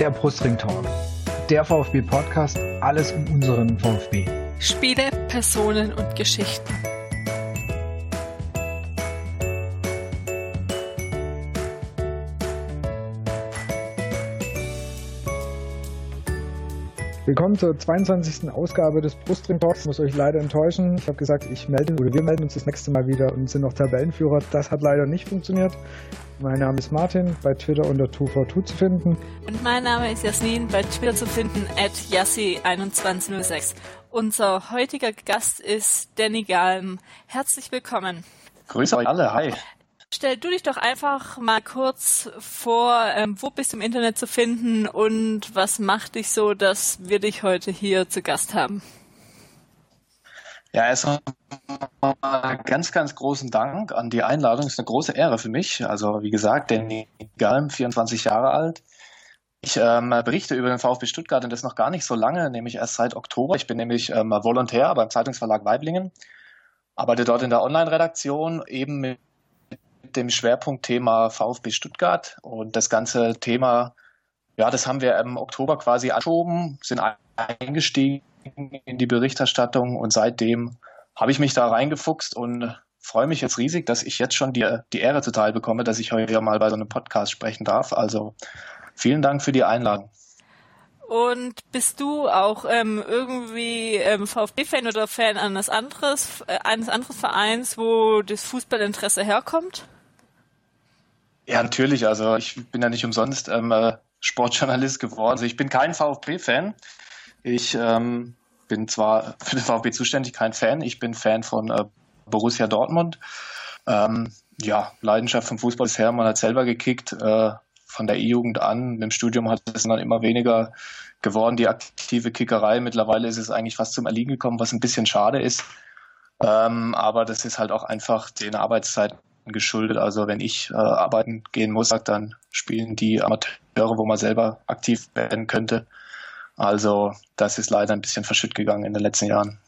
der Brustring Talk, der VfB Podcast, alles um unseren VfB. Spiele, Personen und Geschichten. Willkommen zur 22. Ausgabe des Brustring Talks. Ich muss euch leider enttäuschen. Ich habe gesagt, ich melde oder wir melden uns das nächste Mal wieder und sind noch Tabellenführer. Das hat leider nicht funktioniert. Mein Name ist Martin, bei Twitter unter 2v2 zu finden. Und mein Name ist Jasmin, bei Twitter zu finden, at Yassi2106. Unser heutiger Gast ist Danny Galm. Herzlich willkommen. Grüße euch alle, hi. Stell du dich doch einfach mal kurz vor, ähm, wo bist du im Internet zu finden und was macht dich so, dass wir dich heute hier zu Gast haben? Ja, erstmal ganz, ganz großen Dank an die Einladung. Es ist eine große Ehre für mich. Also wie gesagt, Danny Galm, 24 Jahre alt. Ich ähm, berichte über den VfB Stuttgart und das noch gar nicht so lange, nämlich erst seit Oktober. Ich bin nämlich ähm, Volontär beim Zeitungsverlag Weiblingen, arbeite dort in der Online-Redaktion eben mit dem Schwerpunktthema VfB Stuttgart und das ganze Thema, ja, das haben wir im Oktober quasi anschoben, sind eingestiegen in die Berichterstattung und seitdem habe ich mich da reingefuchst und freue mich jetzt riesig, dass ich jetzt schon die, die Ehre zuteil bekomme, dass ich heute mal bei so einem Podcast sprechen darf. Also vielen Dank für die Einladung. Und bist du auch ähm, irgendwie ähm, VfB-Fan oder Fan eines, anderes, äh, eines anderen Vereins, wo das Fußballinteresse herkommt? Ja, natürlich. Also ich bin ja nicht umsonst ähm, äh, Sportjournalist geworden. Also ich bin kein VfB-Fan. Ich ähm, bin zwar für den VfB zuständig, kein Fan. Ich bin Fan von äh, Borussia Dortmund. Ähm, ja, Leidenschaft vom Fußball ist her. Man hat selber gekickt. Äh, von der E-Jugend an. Mit dem Studium hat es dann immer weniger geworden, die aktive Kickerei. Mittlerweile ist es eigentlich fast zum Erliegen gekommen, was ein bisschen schade ist. Ähm, aber das ist halt auch einfach den Arbeitszeiten geschuldet. Also wenn ich äh, arbeiten gehen muss, dann spielen die Amateure, wo man selber aktiv werden könnte. Also das ist leider ein bisschen verschütt gegangen in den letzten Jahren.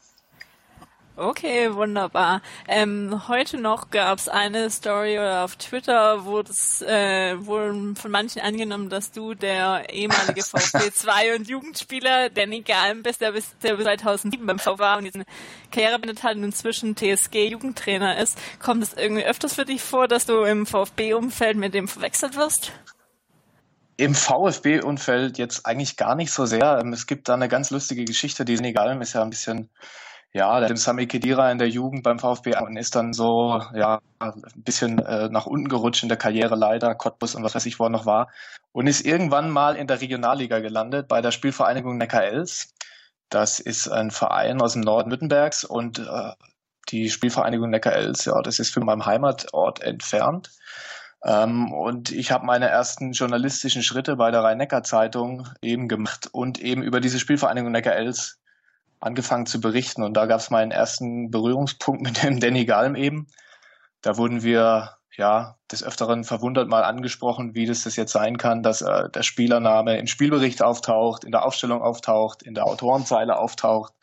Okay, wunderbar. Ähm, heute noch gab es eine Story auf Twitter, wo das äh, wohl von manchen angenommen, dass du der ehemalige VfB 2 und Jugendspieler Danny Galm bist, der bis, der bis 2007 beim VfB war und jetzt eine Karriere beendet hat und inzwischen TSG Jugendtrainer ist. Kommt es irgendwie öfters für dich vor, dass du im VfB-Umfeld mit dem verwechselt wirst? Im VfB-Umfeld jetzt eigentlich gar nicht so sehr. Ähm, es gibt da eine ganz lustige Geschichte. Die Galm ist ja ein bisschen ja, der Sami Kedira in der Jugend beim VfB und ist dann so, ja, ein bisschen äh, nach unten gerutscht in der Karriere leider, Cottbus und was weiß ich, wo er noch war. Und ist irgendwann mal in der Regionalliga gelandet bei der Spielvereinigung Neckar-Els. Das ist ein Verein aus dem Norden Württembergs und äh, die Spielvereinigung Neckar-Els, ja, das ist für meinem Heimatort entfernt. Ähm, und ich habe meine ersten journalistischen Schritte bei der Rhein-Neckar-Zeitung eben gemacht und eben über diese Spielvereinigung Neckar-Els angefangen zu berichten. Und da gab es meinen ersten Berührungspunkt mit dem Danny Galm eben. Da wurden wir ja des Öfteren verwundert mal angesprochen, wie das, das jetzt sein kann, dass äh, der Spielername im Spielbericht auftaucht, in der Aufstellung auftaucht, in der Autorenzeile auftaucht.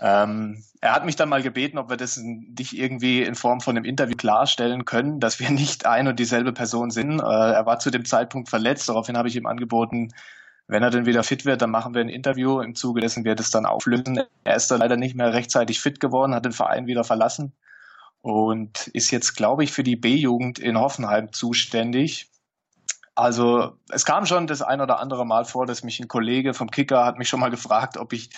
Ähm, er hat mich dann mal gebeten, ob wir das nicht irgendwie in Form von einem Interview klarstellen können, dass wir nicht ein und dieselbe Person sind. Äh, er war zu dem Zeitpunkt verletzt, daraufhin habe ich ihm angeboten, wenn er dann wieder fit wird, dann machen wir ein Interview. Im Zuge dessen wird es dann auflösen. Er ist dann leider nicht mehr rechtzeitig fit geworden, hat den Verein wieder verlassen und ist jetzt, glaube ich, für die B-Jugend in Hoffenheim zuständig. Also es kam schon das ein oder andere Mal vor, dass mich ein Kollege vom Kicker hat mich schon mal gefragt, ob ich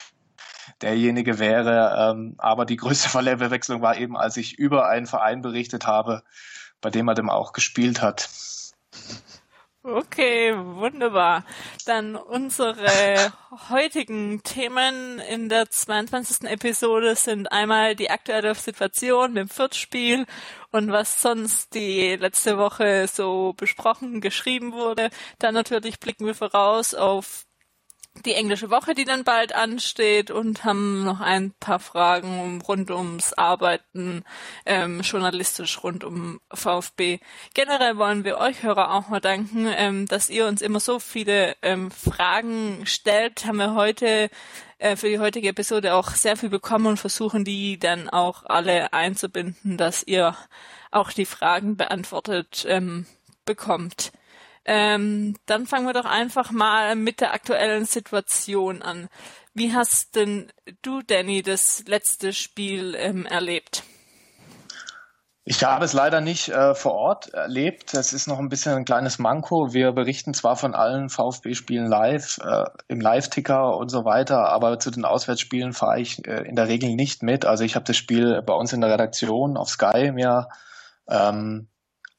derjenige wäre. Ähm, aber die größte Verwechslung war eben, als ich über einen Verein berichtet habe, bei dem er dem auch gespielt hat. Okay, wunderbar. Dann unsere heutigen Themen in der 22. Episode sind einmal die aktuelle Situation mit dem Viertspiel und was sonst die letzte Woche so besprochen, geschrieben wurde. Dann natürlich blicken wir voraus auf die englische Woche, die dann bald ansteht und haben noch ein paar Fragen rund ums Arbeiten, ähm, journalistisch rund um VfB. Generell wollen wir euch Hörer auch mal danken, ähm, dass ihr uns immer so viele ähm, Fragen stellt. Haben wir heute äh, für die heutige Episode auch sehr viel bekommen und versuchen die dann auch alle einzubinden, dass ihr auch die Fragen beantwortet ähm, bekommt. Ähm, dann fangen wir doch einfach mal mit der aktuellen Situation an. Wie hast denn du, Danny, das letzte Spiel ähm, erlebt? Ich habe es leider nicht äh, vor Ort erlebt. Das ist noch ein bisschen ein kleines Manko. Wir berichten zwar von allen VfB-Spielen live, äh, im Live-Ticker und so weiter, aber zu den Auswärtsspielen fahre ich äh, in der Regel nicht mit. Also ich habe das Spiel bei uns in der Redaktion auf Sky mir ähm,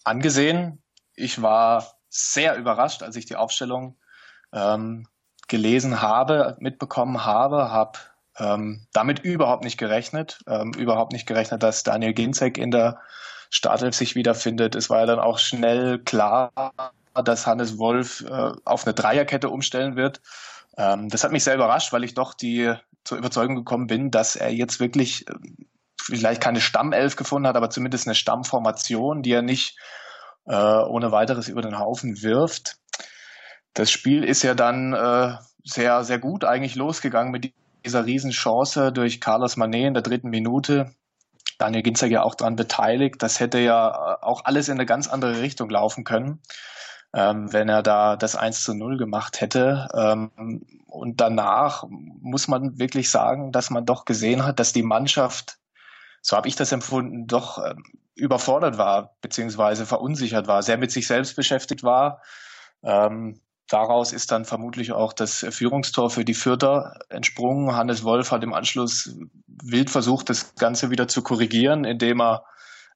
angesehen. Ich war sehr überrascht, als ich die Aufstellung ähm, gelesen habe, mitbekommen habe, habe ähm, damit überhaupt nicht gerechnet, ähm, überhaupt nicht gerechnet, dass Daniel Ginzek in der Startelf sich wiederfindet. Es war ja dann auch schnell klar, dass Hannes Wolf äh, auf eine Dreierkette umstellen wird. Ähm, das hat mich sehr überrascht, weil ich doch die zur Überzeugung gekommen bin, dass er jetzt wirklich äh, vielleicht keine Stammelf gefunden hat, aber zumindest eine Stammformation, die er nicht äh, ohne weiteres über den Haufen wirft. Das Spiel ist ja dann äh, sehr, sehr gut eigentlich losgegangen mit dieser Riesenchance durch Carlos Manet in der dritten Minute. Daniel Ginzer ja auch daran beteiligt. Das hätte ja äh, auch alles in eine ganz andere Richtung laufen können, ähm, wenn er da das 1 zu 0 gemacht hätte. Ähm, und danach muss man wirklich sagen, dass man doch gesehen hat, dass die Mannschaft, so habe ich das empfunden, doch ähm, überfordert war, beziehungsweise verunsichert war, sehr mit sich selbst beschäftigt war. Ähm, daraus ist dann vermutlich auch das Führungstor für die Fürther entsprungen. Hannes Wolf hat im Anschluss wild versucht, das Ganze wieder zu korrigieren, indem er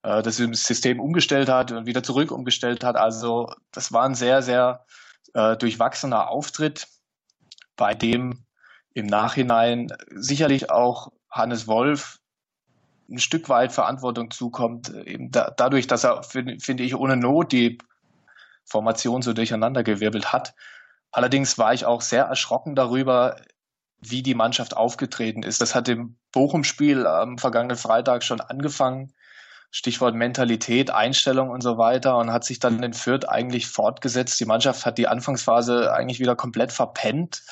äh, das System umgestellt hat und wieder zurück umgestellt hat. Also das war ein sehr, sehr äh, durchwachsener Auftritt, bei dem im Nachhinein sicherlich auch Hannes Wolf ein Stück weit Verantwortung zukommt, eben da, dadurch, dass er, finde find ich, ohne Not die Formation so durcheinandergewirbelt hat. Allerdings war ich auch sehr erschrocken darüber, wie die Mannschaft aufgetreten ist. Das hat im Bochum-Spiel am vergangenen Freitag schon angefangen. Stichwort Mentalität, Einstellung und so weiter und hat sich dann in Fürth eigentlich fortgesetzt. Die Mannschaft hat die Anfangsphase eigentlich wieder komplett verpennt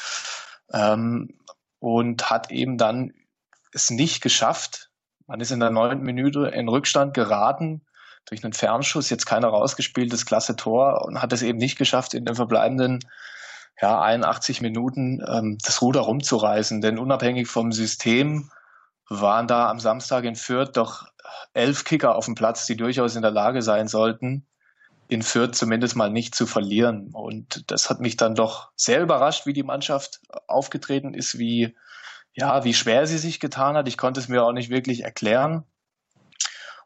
ähm, und hat eben dann es nicht geschafft. Man ist in der neunten Minute in Rückstand geraten durch einen Fernschuss, jetzt kein rausgespieltes klasse Tor und hat es eben nicht geschafft, in den verbleibenden ja, 81 Minuten ähm, das Ruder rumzureißen. Denn unabhängig vom System waren da am Samstag in Fürth doch elf Kicker auf dem Platz, die durchaus in der Lage sein sollten, in Fürth zumindest mal nicht zu verlieren. Und das hat mich dann doch sehr überrascht, wie die Mannschaft aufgetreten ist, wie, ja, wie schwer sie sich getan hat. Ich konnte es mir auch nicht wirklich erklären.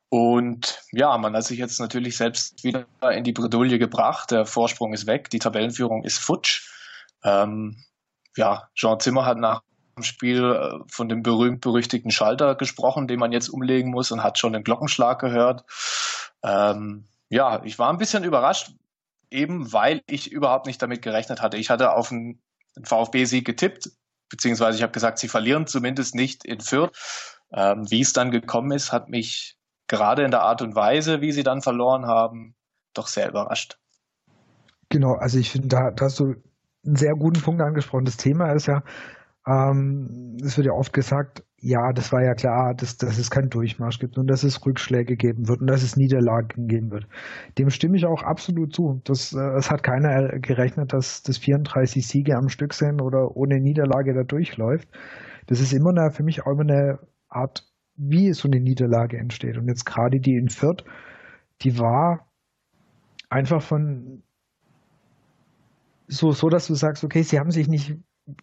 Und ja, man hat sich jetzt natürlich selbst wieder in die Bredouille gebracht. Der Vorsprung ist weg, die Tabellenführung ist futsch. Ähm, ja, Jean Zimmer hat nach dem Spiel äh, von dem berühmt-berüchtigten Schalter gesprochen, den man jetzt umlegen muss und hat schon den Glockenschlag gehört. Ähm, ja, ich war ein bisschen überrascht, eben weil ich überhaupt nicht damit gerechnet hatte. Ich hatte auf einen VfB-Sieg getippt, beziehungsweise ich habe gesagt, sie verlieren zumindest nicht in Fürth. Ähm, wie es dann gekommen ist, hat mich gerade in der Art und Weise, wie sie dann verloren haben, doch sehr überrascht. Genau, also ich finde, da, da hast du einen sehr guten Punkt angesprochen. Das Thema ist ja, ähm, es wird ja oft gesagt, ja, das war ja klar, dass, dass es keinen Durchmarsch gibt und dass es Rückschläge geben wird und dass es Niederlagen geben wird. Dem stimme ich auch absolut zu. Das, äh, es hat keiner gerechnet, dass das 34 Siege am Stück sind oder ohne Niederlage da durchläuft. Das ist immer eine, für mich auch immer eine Art wie so eine Niederlage entsteht. Und jetzt gerade die in Fürth, die war einfach von so, so, dass du sagst, okay, sie haben sich nicht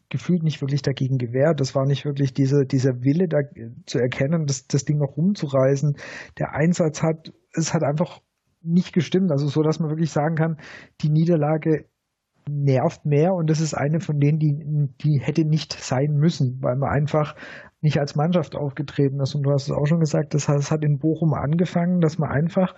gefühlt nicht wirklich dagegen gewehrt. Das war nicht wirklich diese, dieser Wille da zu erkennen, das, das Ding noch rumzureißen. Der Einsatz hat, es hat einfach nicht gestimmt. Also so, dass man wirklich sagen kann, die Niederlage nervt mehr und das ist eine von denen, die, die hätte nicht sein müssen, weil man einfach nicht als Mannschaft aufgetreten ist. Und du hast es auch schon gesagt, das hat in Bochum angefangen, dass man einfach,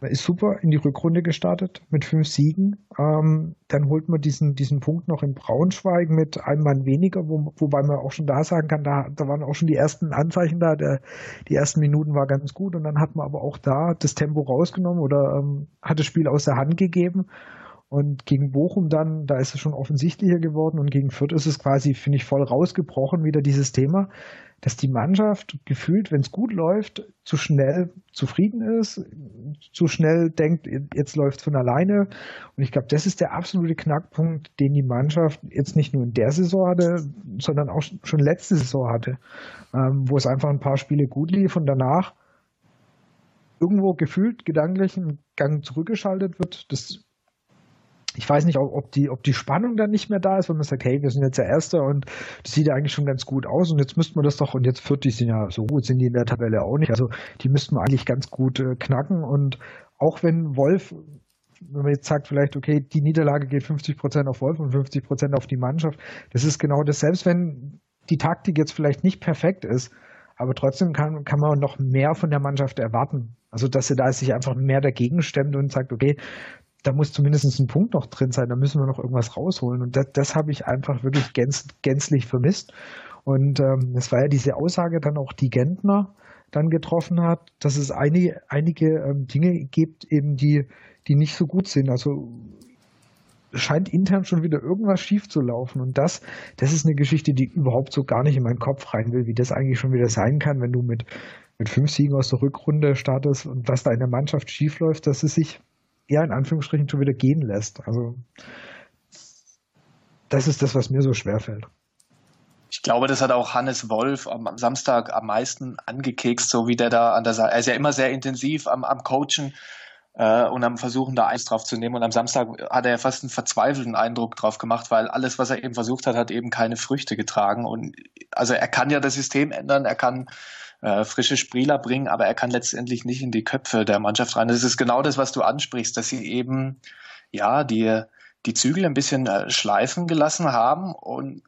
man ist super in die Rückrunde gestartet mit fünf Siegen. Ähm, dann holt man diesen, diesen Punkt noch in Braunschweig mit einem Mann weniger, wo, wobei man auch schon da sagen kann, da, da waren auch schon die ersten Anzeichen da. Der, die ersten Minuten war ganz gut und dann hat man aber auch da das Tempo rausgenommen oder ähm, hat das Spiel aus der Hand gegeben. Und gegen Bochum dann, da ist es schon offensichtlicher geworden und gegen Fürth ist es quasi, finde ich, voll rausgebrochen wieder dieses Thema, dass die Mannschaft gefühlt, wenn es gut läuft, zu schnell zufrieden ist, zu schnell denkt, jetzt läuft es von alleine. Und ich glaube, das ist der absolute Knackpunkt, den die Mannschaft jetzt nicht nur in der Saison hatte, sondern auch schon letzte Saison hatte, ähm, wo es einfach ein paar Spiele gut lief und danach irgendwo gefühlt gedanklich ein Gang zurückgeschaltet wird. Das ich weiß nicht, ob die, ob die Spannung dann nicht mehr da ist, wenn man sagt, hey, wir sind jetzt der Erste und das sieht ja eigentlich schon ganz gut aus und jetzt müssten wir das doch, und jetzt 40 sind ja so gut, sind die in der Tabelle auch nicht. Also die müssten wir eigentlich ganz gut äh, knacken und auch wenn Wolf, wenn man jetzt sagt, vielleicht, okay, die Niederlage geht 50 Prozent auf Wolf und 50 Prozent auf die Mannschaft, das ist genau das, selbst wenn die Taktik jetzt vielleicht nicht perfekt ist, aber trotzdem kann, kann man noch mehr von der Mannschaft erwarten. Also, dass sie da sich einfach mehr dagegen stemmt und sagt, okay, da muss zumindest ein Punkt noch drin sein, da müssen wir noch irgendwas rausholen. Und das, das habe ich einfach wirklich gänz, gänzlich vermisst. Und ähm, es war ja diese Aussage dann auch, die Gentner dann getroffen hat, dass es einige, einige ähm, Dinge gibt, eben die, die nicht so gut sind. Also scheint intern schon wieder irgendwas schief zu laufen. Und das, das ist eine Geschichte, die überhaupt so gar nicht in meinen Kopf rein will, wie das eigentlich schon wieder sein kann, wenn du mit, mit fünf Siegen aus der Rückrunde startest und was da in der Mannschaft schief läuft, dass es sich eher in Anführungsstrichen schon wieder gehen lässt. Also das ist das, was mir so schwer fällt. Ich glaube, das hat auch Hannes Wolf am, am, Samstag am meisten angekekst, so wie der da an der Seite. Er ist ja immer sehr intensiv am, am Coachen äh, und am Versuchen, da eins drauf zu nehmen. Und am Samstag hat er ja fast einen verzweifelten Eindruck drauf gemacht, weil alles, was er eben versucht hat, hat eben keine Früchte getragen. Und also er kann ja das System ändern, er kann äh, frische Spieler bringen, aber er kann letztendlich nicht in die Köpfe der Mannschaft rein. Das ist genau das, was du ansprichst, dass sie eben ja die, die Zügel ein bisschen äh, schleifen gelassen haben und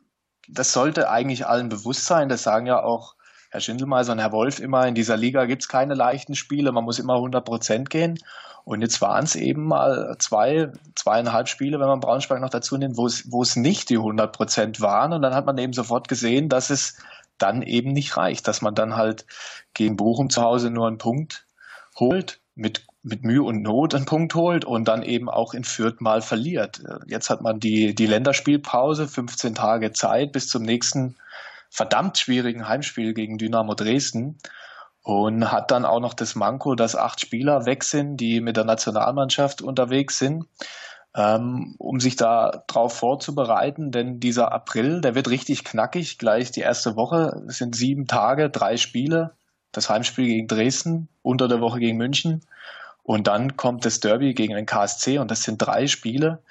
das sollte eigentlich allen bewusst sein. Das sagen ja auch Herr Schindelmeiser und Herr Wolf immer, in dieser Liga gibt's keine leichten Spiele, man muss immer 100 Prozent gehen. Und jetzt waren es eben mal zwei, zweieinhalb Spiele, wenn man Braunschweig noch dazu nimmt, wo es, wo es nicht die 100 Prozent waren. Und dann hat man eben sofort gesehen, dass es dann eben nicht reicht, dass man dann halt gegen Bochum zu Hause nur einen Punkt holt, mit, mit Mühe und Not einen Punkt holt und dann eben auch in Fürth mal verliert. Jetzt hat man die, die Länderspielpause, 15 Tage Zeit bis zum nächsten verdammt schwierigen Heimspiel gegen Dynamo Dresden und hat dann auch noch das Manko, dass acht Spieler weg sind, die mit der Nationalmannschaft unterwegs sind ähm, um sich da drauf vorzubereiten, denn dieser April, der wird richtig knackig. Gleich die erste Woche es sind sieben Tage, drei Spiele. Das Heimspiel gegen Dresden, unter der Woche gegen München. Und dann kommt das Derby gegen den KSC und das sind drei Spiele,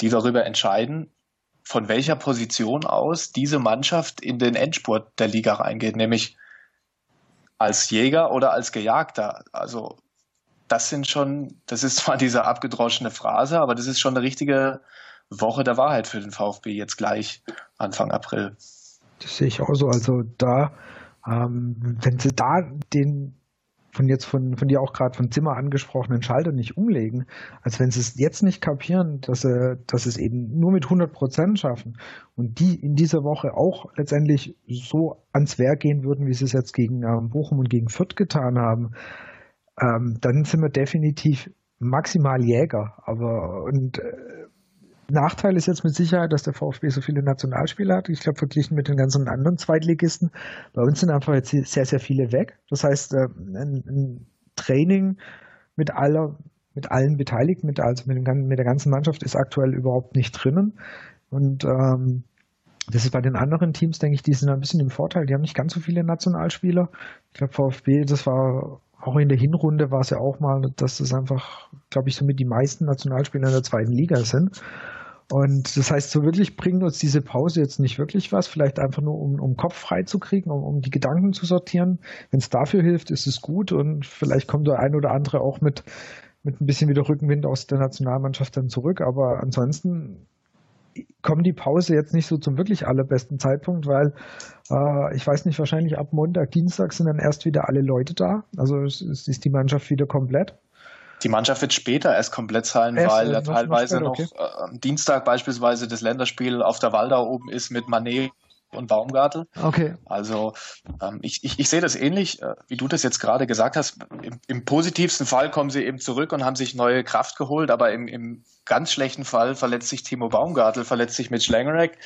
die darüber entscheiden, von welcher Position aus diese Mannschaft in den Endspurt der Liga reingeht, nämlich als Jäger oder als Gejagter. Also das sind schon, das ist zwar diese abgedroschene Phrase, aber das ist schon eine richtige Woche der Wahrheit für den VfB jetzt gleich Anfang April. Das sehe ich auch so. Also da, ähm, wenn sie da den von jetzt von, von dir auch gerade von Zimmer angesprochenen Schalter nicht umlegen, als wenn sie es jetzt nicht kapieren, dass sie, dass sie es eben nur mit 100 Prozent schaffen und die in dieser Woche auch letztendlich so ans Werk gehen würden, wie sie es jetzt gegen ähm, Bochum und gegen Fürth getan haben, ähm, dann sind wir definitiv maximal Jäger. Aber und äh, Nachteil ist jetzt mit Sicherheit, dass der VfB so viele Nationalspieler hat. Ich glaube, verglichen mit den ganzen anderen Zweitligisten. Bei uns sind einfach jetzt sehr, sehr viele weg. Das heißt, äh, ein, ein Training mit aller, mit allen Beteiligten, mit, also mit, dem, mit der ganzen Mannschaft ist aktuell überhaupt nicht drinnen. Und ähm, das ist bei den anderen Teams, denke ich, die sind ein bisschen im Vorteil. Die haben nicht ganz so viele Nationalspieler. Ich glaube, VfB, das war auch in der Hinrunde war es ja auch mal, dass das einfach, glaube ich, somit die meisten Nationalspieler in der zweiten Liga sind. Und das heißt, so wirklich bringt uns diese Pause jetzt nicht wirklich was, vielleicht einfach nur, um, um Kopf frei zu kriegen, um, um die Gedanken zu sortieren. Wenn es dafür hilft, ist es gut und vielleicht kommt der ein oder andere auch mit, mit ein bisschen wieder Rückenwind aus der Nationalmannschaft dann zurück. Aber ansonsten kommt die Pause jetzt nicht so zum wirklich allerbesten Zeitpunkt, weil äh, ich weiß nicht, wahrscheinlich ab Montag, Dienstag sind dann erst wieder alle Leute da. Also es, es ist die Mannschaft wieder komplett. Die Mannschaft wird später erst komplett sein, erst, weil ja teilweise noch, okay. äh, am Dienstag beispielsweise das Länderspiel auf der Waldau oben ist mit Manet und Baumgartel. Okay. Also ähm, ich, ich, ich sehe das ähnlich, äh, wie du das jetzt gerade gesagt hast. Im, Im, positivsten Fall kommen sie eben zurück und haben sich neue Kraft geholt, aber im, im ganz schlechten Fall verletzt sich Timo Baumgartel, verletzt sich mit Schlengerek.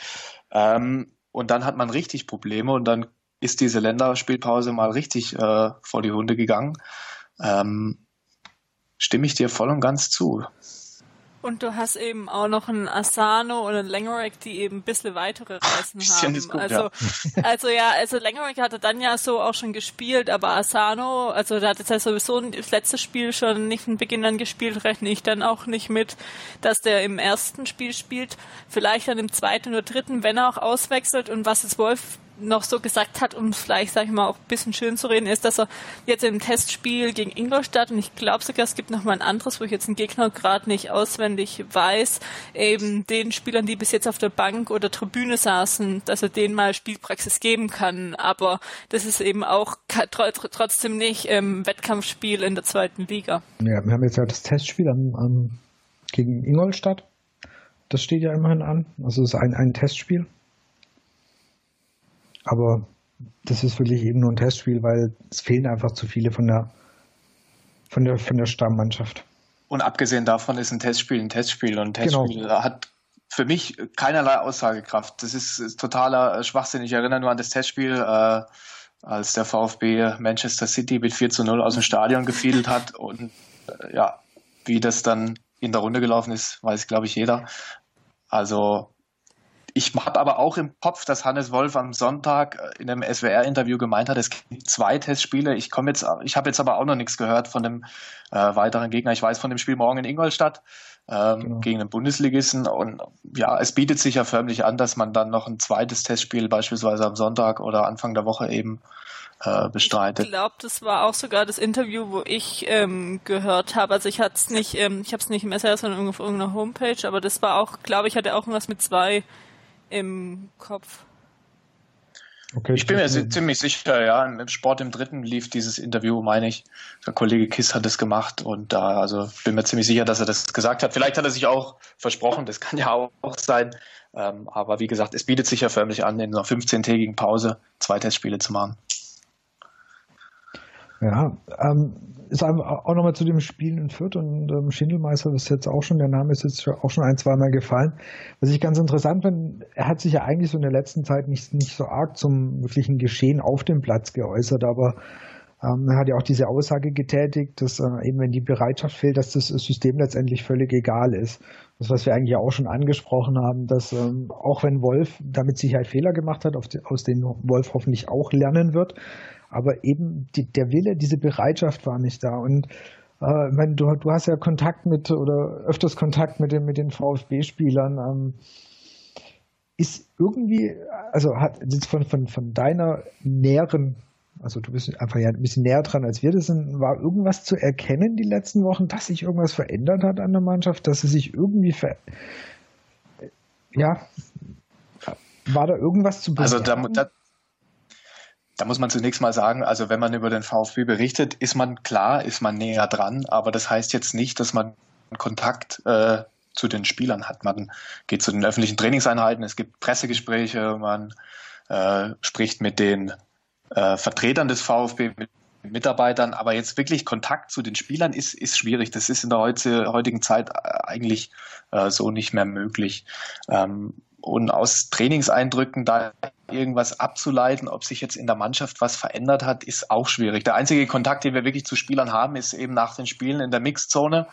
Ähm, und dann hat man richtig Probleme und dann ist diese Länderspielpause mal richtig äh, vor die Hunde gegangen. Ähm, stimme ich dir voll und ganz zu. Und du hast eben auch noch einen Asano und einen Langerack, die eben ein bisschen weitere Reisen haben. Gut, also, ja. also ja, also Langerack hatte dann ja so auch schon gespielt, aber Asano, also der hat jetzt ja sowieso das letzte Spiel schon nicht von Beginn an gespielt, rechne ich dann auch nicht mit, dass der im ersten Spiel spielt, vielleicht dann im zweiten oder dritten, wenn er auch auswechselt und was jetzt Wolf noch so gesagt hat, um vielleicht, sag ich mal, auch ein bisschen schön zu reden, ist, dass er jetzt im Testspiel gegen Ingolstadt, und ich glaube sogar, es gibt noch mal ein anderes, wo ich jetzt einen Gegner gerade nicht auswendig weiß, eben den Spielern, die bis jetzt auf der Bank oder Tribüne saßen, dass er denen mal Spielpraxis geben kann. Aber das ist eben auch trotzdem nicht ähm, Wettkampfspiel in der zweiten Liga. Ja, wir haben jetzt ja das Testspiel am, am, gegen Ingolstadt. Das steht ja immerhin an. Also es ist ein, ein Testspiel. Aber das ist wirklich eben nur ein Testspiel, weil es fehlen einfach zu viele von der, von der, von der Stammmannschaft. Und abgesehen davon ist ein Testspiel ein Testspiel und ein Testspiel genau. hat für mich keinerlei Aussagekraft. Das ist, ist totaler Schwachsinn. Ich erinnere nur an das Testspiel, äh, als der VfB Manchester City mit 4 zu 0 aus dem Stadion gefiedelt hat und äh, ja, wie das dann in der Runde gelaufen ist, weiß glaube ich jeder. Also ich habe aber auch im Kopf, dass Hannes Wolf am Sonntag äh, in einem SWR-Interview gemeint hat, es gibt zwei Testspiele. Ich komme jetzt, ich habe jetzt aber auch noch nichts gehört von dem äh, weiteren Gegner. Ich weiß von dem Spiel morgen in Ingolstadt ähm, genau. gegen den Bundesligisten und ja, es bietet sich ja förmlich an, dass man dann noch ein zweites Testspiel beispielsweise am Sonntag oder Anfang der Woche eben äh, bestreitet. Ich glaube, das war auch sogar das Interview, wo ich ähm, gehört habe. Also ich hatte es nicht, ähm, ich habe es nicht im SRS, sondern auf irgendeiner Homepage, aber das war auch, glaube ich, hatte auch irgendwas mit zwei im Kopf. Okay, ich bin mir ziemlich sicher, ja. Im Sport im Dritten lief dieses Interview, meine ich. Der Kollege Kiss hat es gemacht und da, also bin mir ziemlich sicher, dass er das gesagt hat. Vielleicht hat er sich auch versprochen, das kann ja auch sein. Ähm, aber wie gesagt, es bietet sich ja förmlich an, in einer 15-tägigen Pause zwei Testspiele zu machen. Ja, ähm, ist auch nochmal zu dem Spiel in Fürth und ähm, Schindelmeister ist jetzt auch schon, der Name ist jetzt auch schon ein, zweimal gefallen. Was ich ganz interessant finde, er hat sich ja eigentlich so in der letzten Zeit nicht, nicht so arg zum wirklichen Geschehen auf dem Platz geäußert, aber ähm, er hat ja auch diese Aussage getätigt, dass äh, eben wenn die Bereitschaft fehlt, dass das System letztendlich völlig egal ist. Das, was wir eigentlich auch schon angesprochen haben, dass ähm, auch wenn Wolf damit Sicherheit Fehler gemacht hat, die, aus denen Wolf hoffentlich auch lernen wird, aber eben die, der Wille, diese Bereitschaft war nicht da. Und äh, ich meine, du, du hast ja Kontakt mit oder öfters Kontakt mit den, mit den VfB-Spielern. Ähm, ist irgendwie, also hat jetzt von, von, von deiner näheren, also du bist einfach ja ein bisschen näher dran als wir das sind, war irgendwas zu erkennen die letzten Wochen, dass sich irgendwas verändert hat an der Mannschaft, dass sie sich irgendwie ver ja, war da irgendwas zu bemerken? Also da, da, da muss man zunächst mal sagen, also wenn man über den VfB berichtet, ist man klar, ist man näher dran, aber das heißt jetzt nicht, dass man Kontakt äh, zu den Spielern hat. Man geht zu den öffentlichen Trainingseinheiten, es gibt Pressegespräche, man äh, spricht mit den äh, Vertretern des VfB, mit Mitarbeitern, aber jetzt wirklich Kontakt zu den Spielern ist, ist schwierig. Das ist in der heutigen Zeit eigentlich äh, so nicht mehr möglich. Ähm, und aus Trainingseindrücken da irgendwas abzuleiten, ob sich jetzt in der Mannschaft was verändert hat, ist auch schwierig. Der einzige Kontakt, den wir wirklich zu Spielern haben, ist eben nach den Spielen in der Mixzone,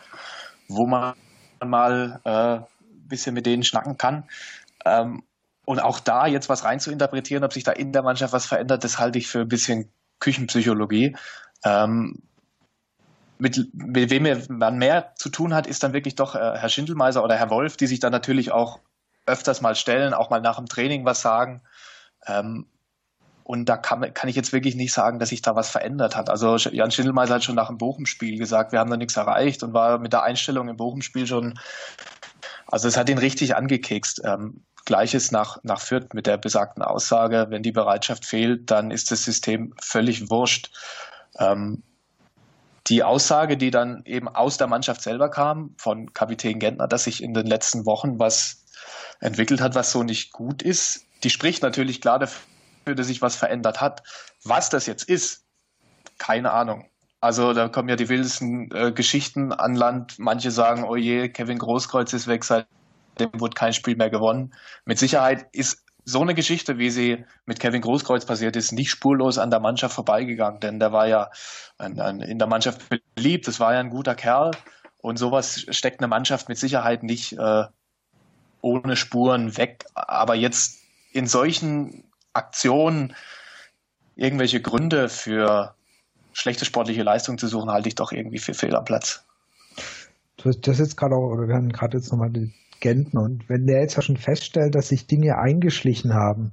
wo man mal äh, ein bisschen mit denen schnacken kann. Ähm, und auch da jetzt was rein zu interpretieren, ob sich da in der Mannschaft was verändert, das halte ich für ein bisschen Küchenpsychologie. Ähm, mit, mit wem man mehr zu tun hat, ist dann wirklich doch äh, Herr Schindelmeiser oder Herr Wolf, die sich dann natürlich auch öfters mal stellen, auch mal nach dem Training was sagen. Ähm, und da kann, kann ich jetzt wirklich nicht sagen, dass sich da was verändert hat. Also Jan Schindelmeiser hat schon nach dem Bochum-Spiel gesagt, wir haben da nichts erreicht und war mit der Einstellung im Bochum-Spiel schon, also es hat ihn richtig angekekst. Ähm, Gleiches nach, nach Fürth mit der besagten Aussage, wenn die Bereitschaft fehlt, dann ist das System völlig wurscht. Ähm, die Aussage, die dann eben aus der Mannschaft selber kam, von Kapitän Gentner, dass sich in den letzten Wochen was entwickelt hat, was so nicht gut ist. Die spricht natürlich klar dafür, dass sich was verändert hat. Was das jetzt ist, keine Ahnung. Also da kommen ja die wildesten äh, Geschichten an Land. Manche sagen, oh je, Kevin Großkreuz ist weg, seitdem wurde kein Spiel mehr gewonnen. Mit Sicherheit ist so eine Geschichte, wie sie mit Kevin Großkreuz passiert ist, nicht spurlos an der Mannschaft vorbeigegangen, denn der war ja ein, ein, in der Mannschaft beliebt, das war ja ein guter Kerl und sowas steckt eine Mannschaft mit Sicherheit nicht äh, ohne Spuren weg. Aber jetzt in solchen Aktionen irgendwelche Gründe für schlechte sportliche Leistung zu suchen, halte ich doch irgendwie für fehl am Platz. Du hast jetzt gerade auch, oder wir haben gerade jetzt nochmal die Gentner und wenn der jetzt ja schon feststellt, dass sich Dinge eingeschlichen haben,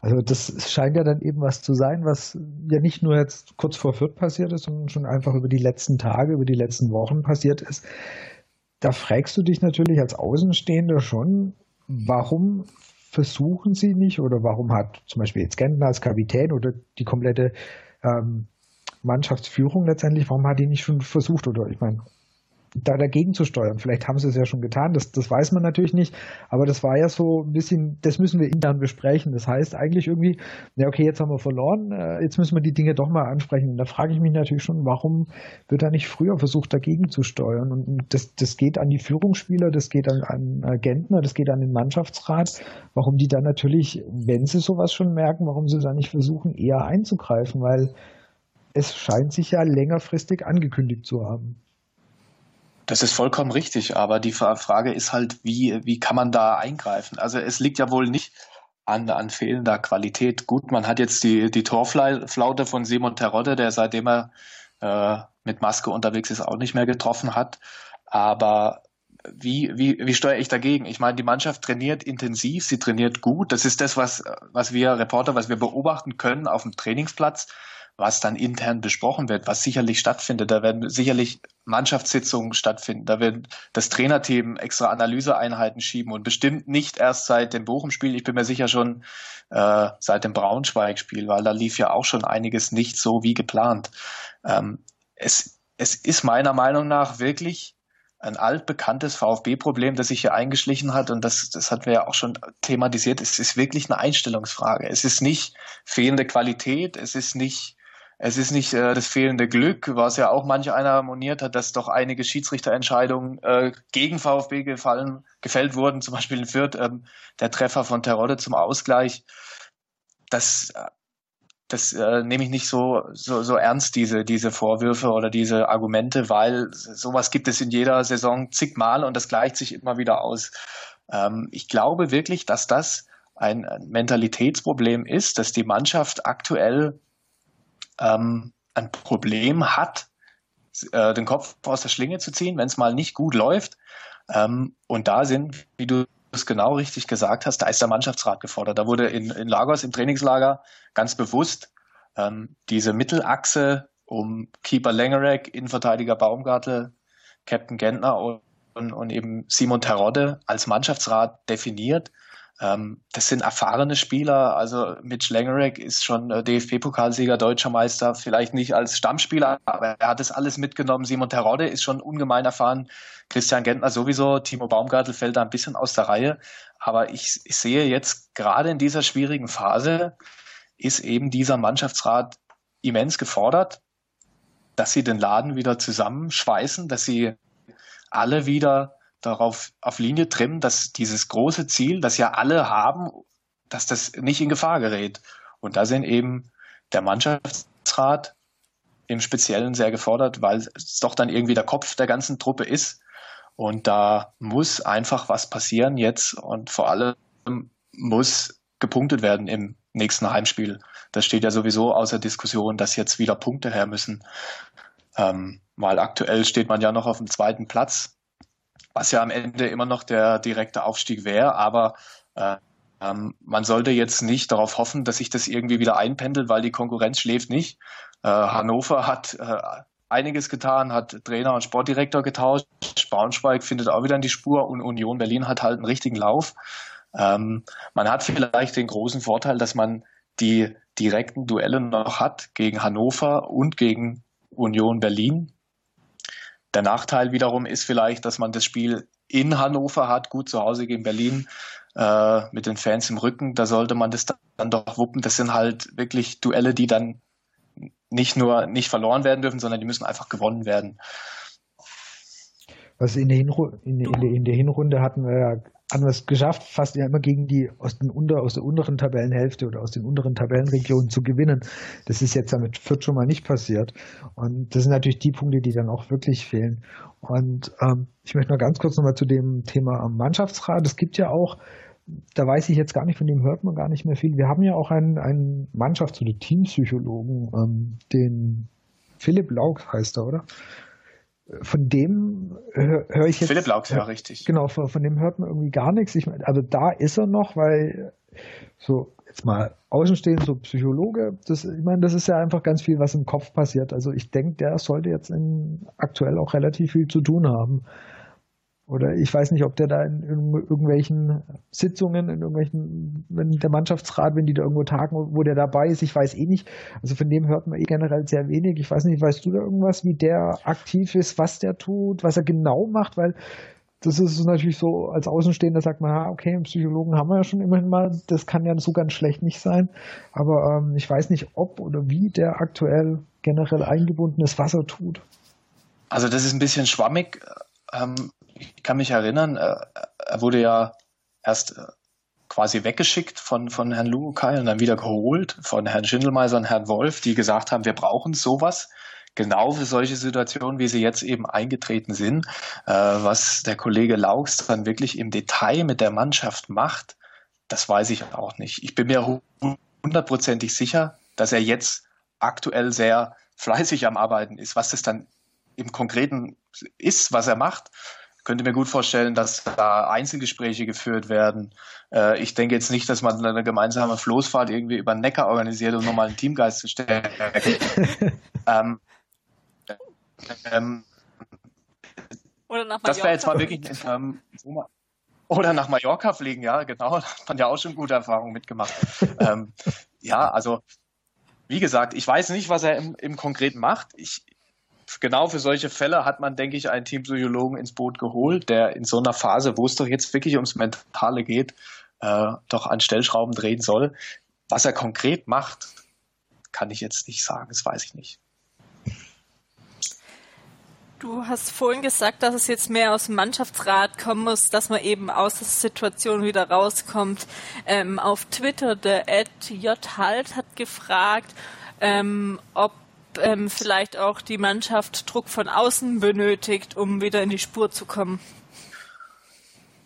also das scheint ja dann eben was zu sein, was ja nicht nur jetzt kurz vor Fürth passiert ist, sondern schon einfach über die letzten Tage, über die letzten Wochen passiert ist. Da fragst du dich natürlich als Außenstehender schon, warum versuchen sie nicht oder warum hat zum Beispiel jetzt Gentner als Kapitän oder die komplette ähm, Mannschaftsführung letztendlich, warum hat die nicht schon versucht? Oder ich meine, da dagegen zu steuern. Vielleicht haben sie es ja schon getan, das, das weiß man natürlich nicht, aber das war ja so ein bisschen, das müssen wir intern besprechen. Das heißt eigentlich irgendwie, ja okay, jetzt haben wir verloren, äh, jetzt müssen wir die Dinge doch mal ansprechen. Und da frage ich mich natürlich schon, warum wird da nicht früher versucht, dagegen zu steuern? Und das, das geht an die Führungsspieler, das geht an, an Gentner, das geht an den Mannschaftsrat, warum die dann natürlich, wenn sie sowas schon merken, warum sie da nicht versuchen, eher einzugreifen, weil es scheint sich ja längerfristig angekündigt zu haben. Das ist vollkommen richtig, aber die Frage ist halt, wie, wie kann man da eingreifen? Also es liegt ja wohl nicht an, an fehlender Qualität. Gut, man hat jetzt die, die Torflaute von Simon Terodde, der seitdem er äh, mit Maske unterwegs ist, auch nicht mehr getroffen hat. Aber wie, wie, wie steuere ich dagegen? Ich meine, die Mannschaft trainiert intensiv, sie trainiert gut. Das ist das, was, was wir Reporter, was wir beobachten können auf dem Trainingsplatz was dann intern besprochen wird, was sicherlich stattfindet. Da werden sicherlich Mannschaftssitzungen stattfinden. Da wird das Trainerteam extra Analyseeinheiten schieben und bestimmt nicht erst seit dem Bochum-Spiel. Ich bin mir sicher schon äh, seit dem Braunschweig-Spiel, weil da lief ja auch schon einiges nicht so wie geplant. Ähm, es, es ist meiner Meinung nach wirklich ein altbekanntes VfB-Problem, das sich hier eingeschlichen hat und das, das hatten wir ja auch schon thematisiert. Es ist wirklich eine Einstellungsfrage. Es ist nicht fehlende Qualität, es ist nicht es ist nicht äh, das fehlende Glück, was ja auch manch einer harmoniert hat, dass doch einige Schiedsrichterentscheidungen äh, gegen VfB gefallen, gefällt wurden, zum Beispiel in Fürth ähm, der Treffer von Terodde zum Ausgleich. Das, das äh, nehme ich nicht so, so, so ernst, diese, diese Vorwürfe oder diese Argumente, weil sowas gibt es in jeder Saison zigmal und das gleicht sich immer wieder aus. Ähm, ich glaube wirklich, dass das ein Mentalitätsproblem ist, dass die Mannschaft aktuell ähm, ein Problem hat, äh, den Kopf aus der Schlinge zu ziehen, wenn es mal nicht gut läuft. Ähm, und da sind, wie du es genau richtig gesagt hast, da ist der Mannschaftsrat gefordert. Da wurde in, in Lagos im Trainingslager ganz bewusst ähm, diese Mittelachse um Keeper Lengerek, Innenverteidiger Baumgartel, Captain Gentner und, und eben Simon Terodde als Mannschaftsrat definiert ähm, das sind erfahrene Spieler. Also Mitch Langerek ist schon äh, DFB-Pokalsieger, deutscher Meister, vielleicht nicht als Stammspieler, aber er hat das alles mitgenommen. Simon Terodde ist schon ungemein erfahren. Christian Gentner sowieso. Timo Baumgartel fällt da ein bisschen aus der Reihe. Aber ich, ich sehe jetzt gerade in dieser schwierigen Phase ist eben dieser Mannschaftsrat immens gefordert, dass sie den Laden wieder zusammenschweißen, dass sie alle wieder darauf auf Linie trimmen, dass dieses große Ziel, das ja alle haben, dass das nicht in Gefahr gerät. Und da sind eben der Mannschaftsrat im Speziellen sehr gefordert, weil es doch dann irgendwie der Kopf der ganzen Truppe ist. Und da muss einfach was passieren jetzt und vor allem muss gepunktet werden im nächsten Heimspiel. Das steht ja sowieso außer Diskussion, dass jetzt wieder Punkte her müssen. Ähm, weil aktuell steht man ja noch auf dem zweiten Platz was ja am Ende immer noch der direkte Aufstieg wäre. Aber äh, ähm, man sollte jetzt nicht darauf hoffen, dass sich das irgendwie wieder einpendelt, weil die Konkurrenz schläft nicht. Äh, Hannover hat äh, einiges getan, hat Trainer und Sportdirektor getauscht. Braunschweig findet auch wieder in die Spur und Union Berlin hat halt einen richtigen Lauf. Ähm, man hat vielleicht den großen Vorteil, dass man die direkten Duelle noch hat gegen Hannover und gegen Union Berlin. Der Nachteil wiederum ist vielleicht, dass man das Spiel in Hannover hat, gut zu Hause gegen Berlin, äh, mit den Fans im Rücken. Da sollte man das dann doch wuppen. Das sind halt wirklich Duelle, die dann nicht nur nicht verloren werden dürfen, sondern die müssen einfach gewonnen werden. Also in der, Hinru in, in, der, in der Hinrunde hatten wir ja haben wir es geschafft, fast ja immer gegen die aus, den unter, aus der unteren Tabellenhälfte oder aus den unteren Tabellenregionen zu gewinnen. Das ist jetzt damit Fürth schon mal nicht passiert. Und das sind natürlich die Punkte, die dann auch wirklich fehlen. Und ähm, ich möchte noch ganz kurz nochmal zu dem Thema am Mannschaftsrat. Es gibt ja auch, da weiß ich jetzt gar nicht, von dem hört man gar nicht mehr viel. Wir haben ja auch einen, einen Mannschafts- oder Teampsychologen, ähm, den Philipp Laug heißt er, oder? Von dem höre hör ich jetzt. Philipp Laux, ja, richtig. Genau, von, von, dem hört man irgendwie gar nichts. Ich mein, also da ist er noch, weil so jetzt mal außenstehend, so Psychologe, das, ich meine, das ist ja einfach ganz viel, was im Kopf passiert. Also ich denke, der sollte jetzt in, aktuell auch relativ viel zu tun haben. Oder ich weiß nicht, ob der da in irgendwelchen Sitzungen, in irgendwelchen, wenn der Mannschaftsrat, wenn die da irgendwo tagen, wo der dabei ist, ich weiß eh nicht. Also von dem hört man eh generell sehr wenig. Ich weiß nicht, weißt du da irgendwas, wie der aktiv ist, was der tut, was er genau macht? Weil das ist natürlich so, als Außenstehender sagt man, ah, okay, einen Psychologen haben wir ja schon immerhin mal, das kann ja so ganz schlecht nicht sein. Aber ähm, ich weiß nicht, ob oder wie der aktuell generell eingebunden ist, was er tut. Also das ist ein bisschen schwammig. Ähm, ich kann mich erinnern, äh, er wurde ja erst äh, quasi weggeschickt von, von Herrn Lugokai und dann wieder geholt von Herrn Schindelmeiser und Herrn Wolf, die gesagt haben, wir brauchen sowas. Genau für solche Situationen, wie sie jetzt eben eingetreten sind, äh, was der Kollege Laux dann wirklich im Detail mit der Mannschaft macht, das weiß ich auch nicht. Ich bin mir hundertprozentig sicher, dass er jetzt aktuell sehr fleißig am Arbeiten ist. Was das dann im Konkreten ist, was er macht, könnte mir gut vorstellen, dass da Einzelgespräche geführt werden. Äh, ich denke jetzt nicht, dass man eine gemeinsame Floßfahrt irgendwie über den Neckar organisiert, um nochmal einen Teamgeist zu stärken. ähm, ähm, oder nach Mallorca. Das wäre jetzt mal wirklich ähm, oder nach Mallorca fliegen, ja, genau. Da hat man ja auch schon gute Erfahrungen mitgemacht. ähm, ja, also wie gesagt, ich weiß nicht, was er im, im Konkreten macht. Ich, genau für solche Fälle hat man, denke ich, einen Teampsychologen ins Boot geholt, der in so einer Phase, wo es doch jetzt wirklich ums Mentale geht, äh, doch an Stellschrauben drehen soll. Was er konkret macht, kann ich jetzt nicht sagen, das weiß ich nicht. Du hast vorhin gesagt, dass es jetzt mehr aus dem Mannschaftsrat kommen muss, dass man eben aus der Situation wieder rauskommt. Ähm, auf Twitter, der Ed J. Halt hat gefragt, ähm, ob ähm, vielleicht auch die Mannschaft Druck von außen benötigt, um wieder in die Spur zu kommen?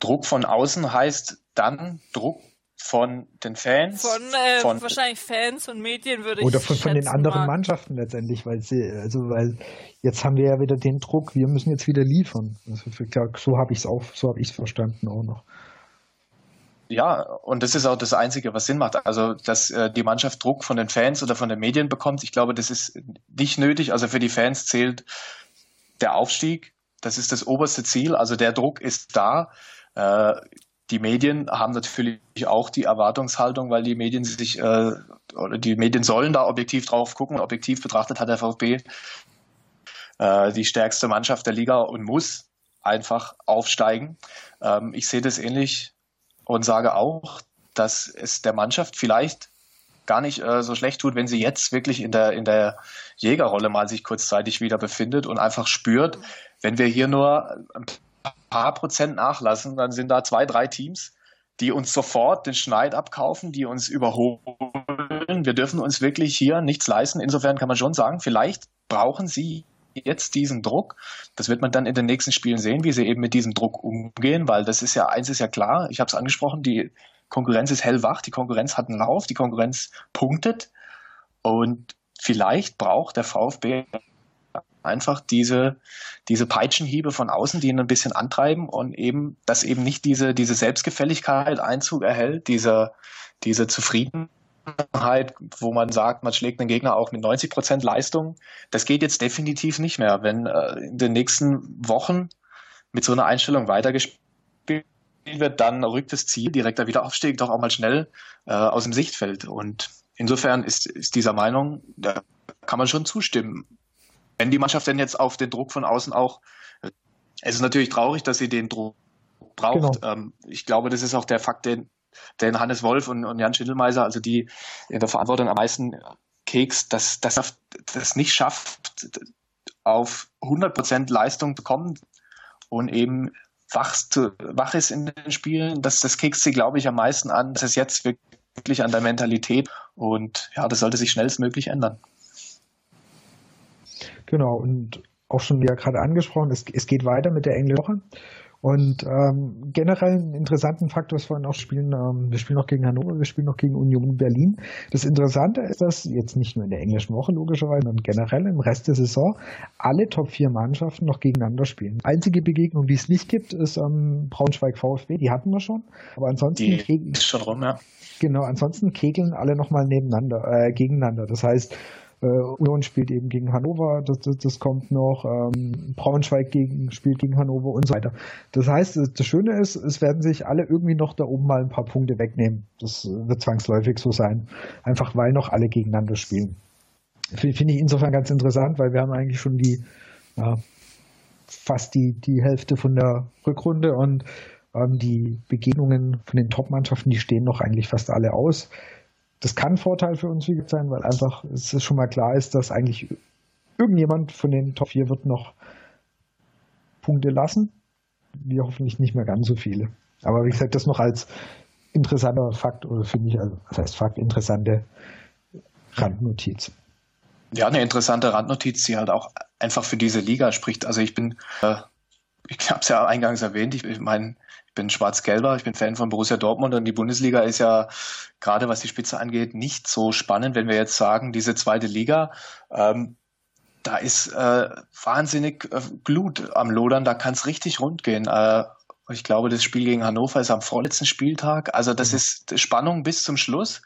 Druck von außen heißt dann Druck von den Fans? Von, äh, von wahrscheinlich Fans und Medien würde oder ich von, von den anderen mal. Mannschaften letztendlich, weil sie, also weil jetzt haben wir ja wieder den Druck, wir müssen jetzt wieder liefern. Also, so habe ich es auch, so habe ich es verstanden auch noch ja, und das ist auch das Einzige, was Sinn macht. Also, dass äh, die Mannschaft Druck von den Fans oder von den Medien bekommt, ich glaube, das ist nicht nötig. Also für die Fans zählt der Aufstieg. Das ist das oberste Ziel. Also der Druck ist da. Äh, die Medien haben natürlich auch die Erwartungshaltung, weil die Medien sich äh, oder die Medien sollen da objektiv drauf gucken. Objektiv betrachtet hat der VfB äh, die stärkste Mannschaft der Liga und muss einfach aufsteigen. Ähm, ich sehe das ähnlich und sage auch, dass es der Mannschaft vielleicht gar nicht äh, so schlecht tut, wenn sie jetzt wirklich in der, in der Jägerrolle mal sich kurzzeitig wieder befindet und einfach spürt, wenn wir hier nur ein paar Prozent nachlassen, dann sind da zwei, drei Teams, die uns sofort den Schneid abkaufen, die uns überholen. Wir dürfen uns wirklich hier nichts leisten. Insofern kann man schon sagen, vielleicht brauchen sie jetzt diesen Druck. Das wird man dann in den nächsten Spielen sehen, wie sie eben mit diesem Druck umgehen, weil das ist ja, eins ist ja klar, ich habe es angesprochen, die Konkurrenz ist hellwach, die Konkurrenz hat einen Lauf, die Konkurrenz punktet und vielleicht braucht der VfB einfach diese, diese Peitschenhiebe von außen, die ihn ein bisschen antreiben und eben, dass eben nicht diese, diese Selbstgefälligkeit Einzug erhält, diese, diese Zufriedenheit Halt, wo man sagt, man schlägt den Gegner auch mit 90 Prozent Leistung. Das geht jetzt definitiv nicht mehr. Wenn äh, in den nächsten Wochen mit so einer Einstellung weitergespielt wird, dann rückt das Ziel direkter Wiederaufstieg doch auch mal schnell äh, aus dem Sichtfeld. Und insofern ist, ist dieser Meinung, da kann man schon zustimmen. Wenn die Mannschaft denn jetzt auf den Druck von außen auch, es ist natürlich traurig, dass sie den Druck braucht. Genau. Ähm, ich glaube, das ist auch der Fakt, den denn Hannes Wolf und, und Jan Schindelmeiser, also die in der Verantwortung am meisten Keks, dass das, das nicht schafft, auf 100% Leistung zu kommen und eben wach, wach ist in den Spielen. Das, das kickst sie, glaube ich, am meisten an. Das ist jetzt wirklich an der Mentalität und ja, das sollte sich schnellstmöglich ändern. Genau, und auch schon ja gerade angesprochen, es, es geht weiter mit der englischen Woche. Und ähm, generell einen interessanten Faktor ist vorhin auch spielen, ähm, wir spielen noch gegen Hannover, wir spielen noch gegen Union Berlin. Das Interessante ist, dass jetzt nicht nur in der englischen Woche logischerweise, sondern generell im Rest der Saison alle Top 4 Mannschaften noch gegeneinander spielen. Einzige Begegnung, die es nicht gibt, ist ähm, Braunschweig VfB, die hatten wir schon. Aber ansonsten die ist schon rum, ja. Genau, ansonsten kegeln alle nochmal nebeneinander, äh, gegeneinander. Das heißt, äh, Union spielt eben gegen Hannover, das, das, das kommt noch. Ähm, Braunschweig gegen, spielt gegen Hannover und so weiter. Das heißt, das Schöne ist, es werden sich alle irgendwie noch da oben mal ein paar Punkte wegnehmen. Das wird zwangsläufig so sein. Einfach weil noch alle gegeneinander spielen. Finde ich insofern ganz interessant, weil wir haben eigentlich schon die ja, fast die, die Hälfte von der Rückrunde und ähm, die Begegnungen von den Top-Mannschaften, die stehen noch eigentlich fast alle aus das kann ein Vorteil für uns sein, weil einfach es schon mal klar ist, dass eigentlich irgendjemand von den Top 4 wird noch Punkte lassen. Wir hoffentlich nicht mehr ganz so viele. Aber wie gesagt, das noch als interessanter Fakt oder finde ich, also das heißt Fakt, interessante Randnotiz. Ja, eine interessante Randnotiz, die halt auch einfach für diese Liga spricht. Also ich bin, äh, ich habe es ja eingangs erwähnt, ich, ich meine, ich bin Schwarz-Gelber, ich bin Fan von Borussia Dortmund und die Bundesliga ist ja gerade was die Spitze angeht nicht so spannend, wenn wir jetzt sagen, diese zweite Liga, ähm, da ist äh, wahnsinnig äh, Glut am Lodern, da kann es richtig rund gehen. Äh, ich glaube, das Spiel gegen Hannover ist am vorletzten Spieltag. Also das mhm. ist Spannung bis zum Schluss.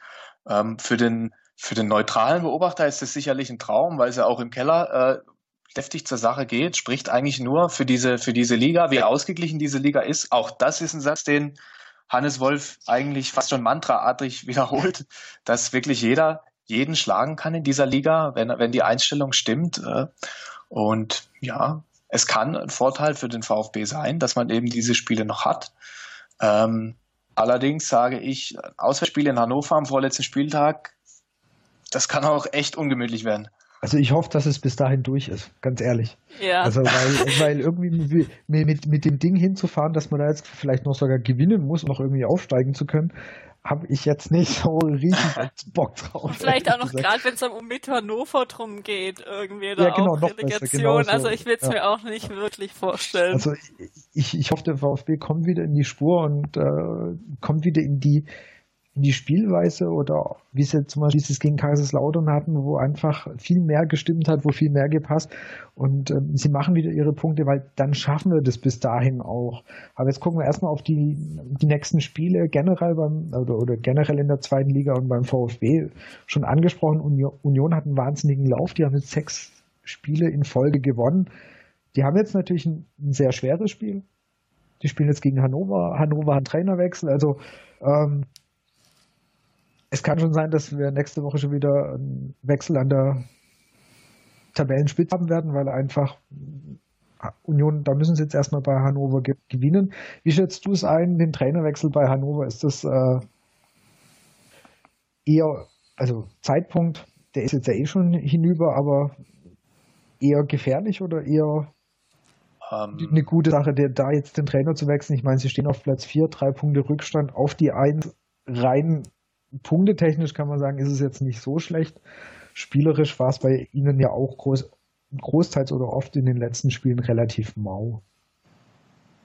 Ähm, für den für den neutralen Beobachter ist das sicherlich ein Traum, weil es ja auch im Keller äh, deftig zur Sache geht, spricht eigentlich nur für diese, für diese Liga, wie ausgeglichen diese Liga ist. Auch das ist ein Satz, den Hannes Wolf eigentlich fast schon mantraartig wiederholt, dass wirklich jeder jeden schlagen kann in dieser Liga, wenn, wenn die Einstellung stimmt. Äh, und ja, es kann ein Vorteil für den VfB sein, dass man eben diese Spiele noch hat. Ähm, allerdings sage ich, Auswärtsspiel in Hannover am vorletzten Spieltag, das kann auch echt ungemütlich werden. Also ich hoffe, dass es bis dahin durch ist, ganz ehrlich. Ja. Also weil, weil irgendwie mit, mit, dem Ding hinzufahren, dass man da jetzt vielleicht noch sogar gewinnen muss, um noch irgendwie aufsteigen zu können, habe ich jetzt nicht so riesig Bock drauf. Vielleicht auch noch gerade, wenn es um mit Hannover drum geht, irgendwie da ja, genau, auch Relegation. Genau so. Also ich will es ja. mir auch nicht wirklich vorstellen. Also ich, ich hoffe, der VfB kommt wieder in die Spur und äh, kommt wieder in die die Spielweise oder wie sie zum Beispiel dieses gegen Kaiserslautern hatten, wo einfach viel mehr gestimmt hat, wo viel mehr gepasst und ähm, sie machen wieder ihre Punkte, weil dann schaffen wir das bis dahin auch. Aber jetzt gucken wir erstmal auf die, die nächsten Spiele generell beim oder, oder generell in der zweiten Liga und beim VfB schon angesprochen. Union, Union hat einen wahnsinnigen Lauf, die haben jetzt sechs Spiele in Folge gewonnen. Die haben jetzt natürlich ein, ein sehr schweres Spiel. Die spielen jetzt gegen Hannover. Hannover hat Trainerwechsel, also ähm, es kann schon sein, dass wir nächste Woche schon wieder einen Wechsel an der Tabellenspitze haben werden, weil einfach Union, da müssen sie jetzt erstmal bei Hannover gewinnen. Wie schätzt du es ein, den Trainerwechsel bei Hannover? Ist das äh, eher, also Zeitpunkt, der ist jetzt ja eh schon hinüber, aber eher gefährlich oder eher um, ähm. eine gute Sache, der, da jetzt den Trainer zu wechseln? Ich meine, sie stehen auf Platz 4, drei Punkte Rückstand auf die 1 rein punktetechnisch kann man sagen, ist es jetzt nicht so schlecht. Spielerisch war es bei ihnen ja auch groß, großteils oder oft in den letzten Spielen relativ mau.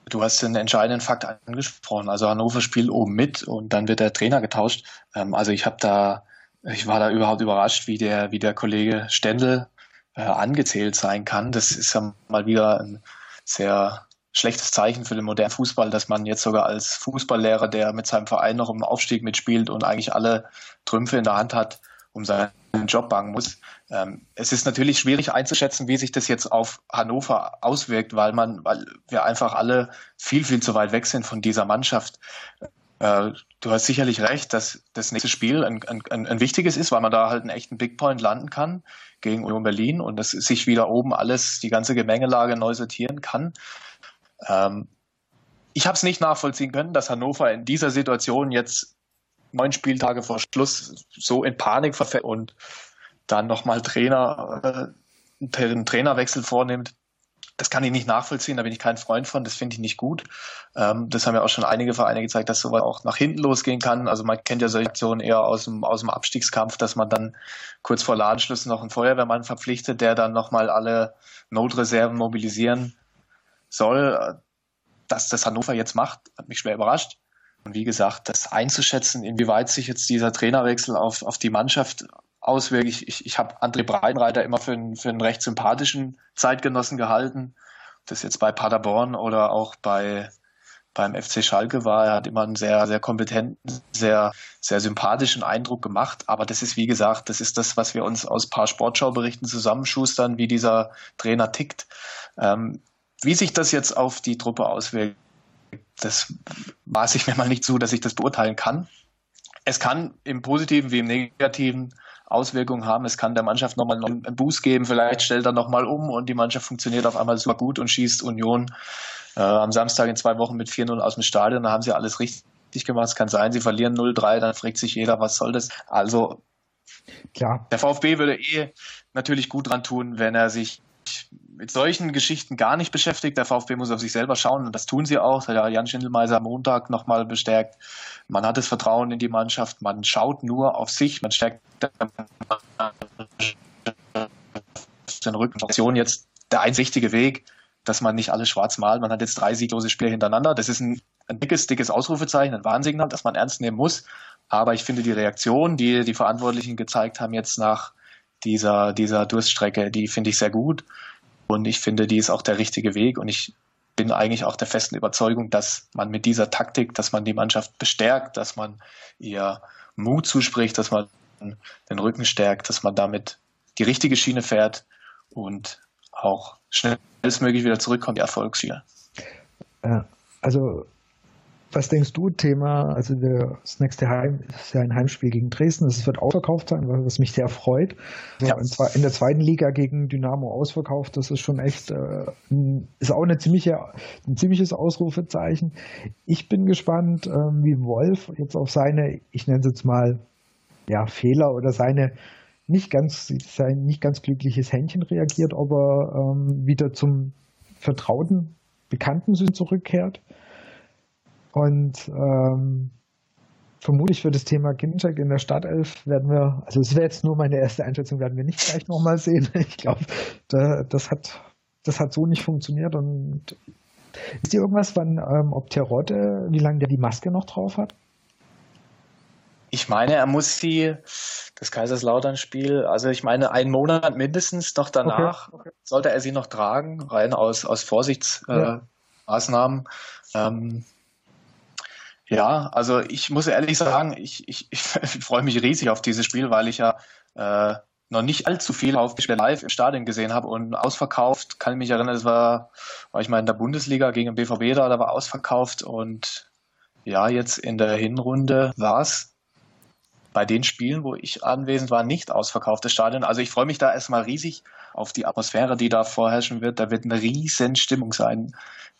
Du hast den entscheidenden Fakt angesprochen. Also Hannover spielt oben mit und dann wird der Trainer getauscht. Ähm, also ich habe da, ich war da überhaupt überrascht, wie der, wie der Kollege Stendel äh, angezählt sein kann. Das ist ja mal wieder ein sehr schlechtes Zeichen für den modernen Fußball, dass man jetzt sogar als Fußballlehrer, der mit seinem Verein noch im Aufstieg mitspielt und eigentlich alle Trümpfe in der Hand hat, um seinen Job bangen muss. Ähm, es ist natürlich schwierig einzuschätzen, wie sich das jetzt auf Hannover auswirkt, weil man, weil wir einfach alle viel, viel zu weit weg sind von dieser Mannschaft. Äh, du hast sicherlich recht, dass das nächste Spiel ein, ein, ein wichtiges ist, weil man da halt einen echten Big Point landen kann gegen Union Berlin und dass sich wieder oben alles, die ganze Gemengelage neu sortieren kann. Ähm, ich habe es nicht nachvollziehen können, dass Hannover in dieser Situation jetzt neun Spieltage vor Schluss so in Panik verfällt und dann nochmal Trainer, äh, einen Trainerwechsel vornimmt. das kann ich nicht nachvollziehen, da bin ich kein Freund von, das finde ich nicht gut. Ähm, das haben ja auch schon einige Vereine gezeigt, dass sowas auch nach hinten losgehen kann. Also man kennt ja solche Aktionen eher aus dem, aus dem Abstiegskampf, dass man dann kurz vor Ladenschluss noch einen Feuerwehrmann verpflichtet, der dann nochmal alle Notreserven mobilisieren soll. Dass das Hannover jetzt macht, hat mich schwer überrascht. Und wie gesagt, das einzuschätzen, inwieweit sich jetzt dieser Trainerwechsel auf, auf die Mannschaft auswirkt. Ich, ich, ich habe André Breitenreiter immer für einen, für einen recht sympathischen Zeitgenossen gehalten. Das jetzt bei Paderborn oder auch bei beim FC Schalke war. Er hat immer einen sehr, sehr kompetenten, sehr, sehr sympathischen Eindruck gemacht. Aber das ist, wie gesagt, das ist das, was wir uns aus paar Sportschauberichten zusammenschustern, wie dieser Trainer tickt. Ähm, wie sich das jetzt auf die Truppe auswirkt, das maße ich mir mal nicht zu, dass ich das beurteilen kann. Es kann im Positiven wie im Negativen Auswirkungen haben. Es kann der Mannschaft nochmal einen Boost geben, vielleicht stellt er nochmal um und die Mannschaft funktioniert auf einmal super gut und schießt Union äh, am Samstag in zwei Wochen mit 4-0 aus dem Stadion. Da haben sie alles richtig gemacht. Es kann sein, sie verlieren 0-3, dann fragt sich jeder, was soll das? Also Klar. der VfB würde eh natürlich gut dran tun, wenn er sich mit solchen Geschichten gar nicht beschäftigt. Der VfB muss auf sich selber schauen und das tun sie auch. Das hat ja Jan Schindelmeiser am Montag nochmal bestärkt. Man hat das Vertrauen in die Mannschaft, man schaut nur auf sich, man stärkt den Rücken. Jetzt der einsichtige Weg, dass man nicht alles schwarz malt. Man hat jetzt drei sieglose Spiele hintereinander. Das ist ein, ein dickes, dickes Ausrufezeichen, ein Warnsignal, das man ernst nehmen muss. Aber ich finde die Reaktion, die die Verantwortlichen gezeigt haben jetzt nach dieser, dieser Durststrecke, die finde ich sehr gut. Und ich finde, die ist auch der richtige Weg. Und ich bin eigentlich auch der festen Überzeugung, dass man mit dieser Taktik, dass man die Mannschaft bestärkt, dass man ihr Mut zuspricht, dass man den Rücken stärkt, dass man damit die richtige Schiene fährt und auch schnellstmöglich wieder zurückkommt, die Erfolgsschiene. Also was denkst du, Thema, also das nächste Heim ist ja ein Heimspiel gegen Dresden, das wird ausverkauft sein, was mich sehr freut. Ja. In der zweiten Liga gegen Dynamo ausverkauft, das ist schon echt, äh, ist auch eine ziemliche, ein ziemliches Ausrufezeichen. Ich bin gespannt, ähm, wie Wolf jetzt auf seine, ich nenne es jetzt mal, ja, Fehler oder seine nicht ganz, sein nicht ganz glückliches Händchen reagiert, ob er ähm, wieder zum vertrauten Bekannten zurückkehrt und ähm, vermutlich für das Thema Ginczek in der Startelf werden wir, also es wäre jetzt nur meine erste Einschätzung, werden wir nicht gleich nochmal sehen. Ich glaube, da, das hat das hat so nicht funktioniert und ist dir irgendwas, wann, ähm, ob Terodde, wie lange der die Maske noch drauf hat? Ich meine, er muss sie, das Kaiserslautern-Spiel, also ich meine, einen Monat mindestens noch danach okay, okay. sollte er sie noch tragen, rein aus, aus Vorsichtsmaßnahmen. Äh, ja. ähm, ja, also ich muss ehrlich sagen, ich, ich, ich freue mich riesig auf dieses Spiel, weil ich ja äh, noch nicht allzu viel auf live im Stadion gesehen habe und ausverkauft, kann ich mich erinnern, das war, war ich mal in der Bundesliga gegen den BVB da, da war ausverkauft und ja, jetzt in der Hinrunde war es bei den Spielen, wo ich anwesend war, nicht ausverkauftes Stadion. Also ich freue mich da erstmal riesig auf die Atmosphäre, die da vorherrschen wird. Da wird eine riesen Stimmung sein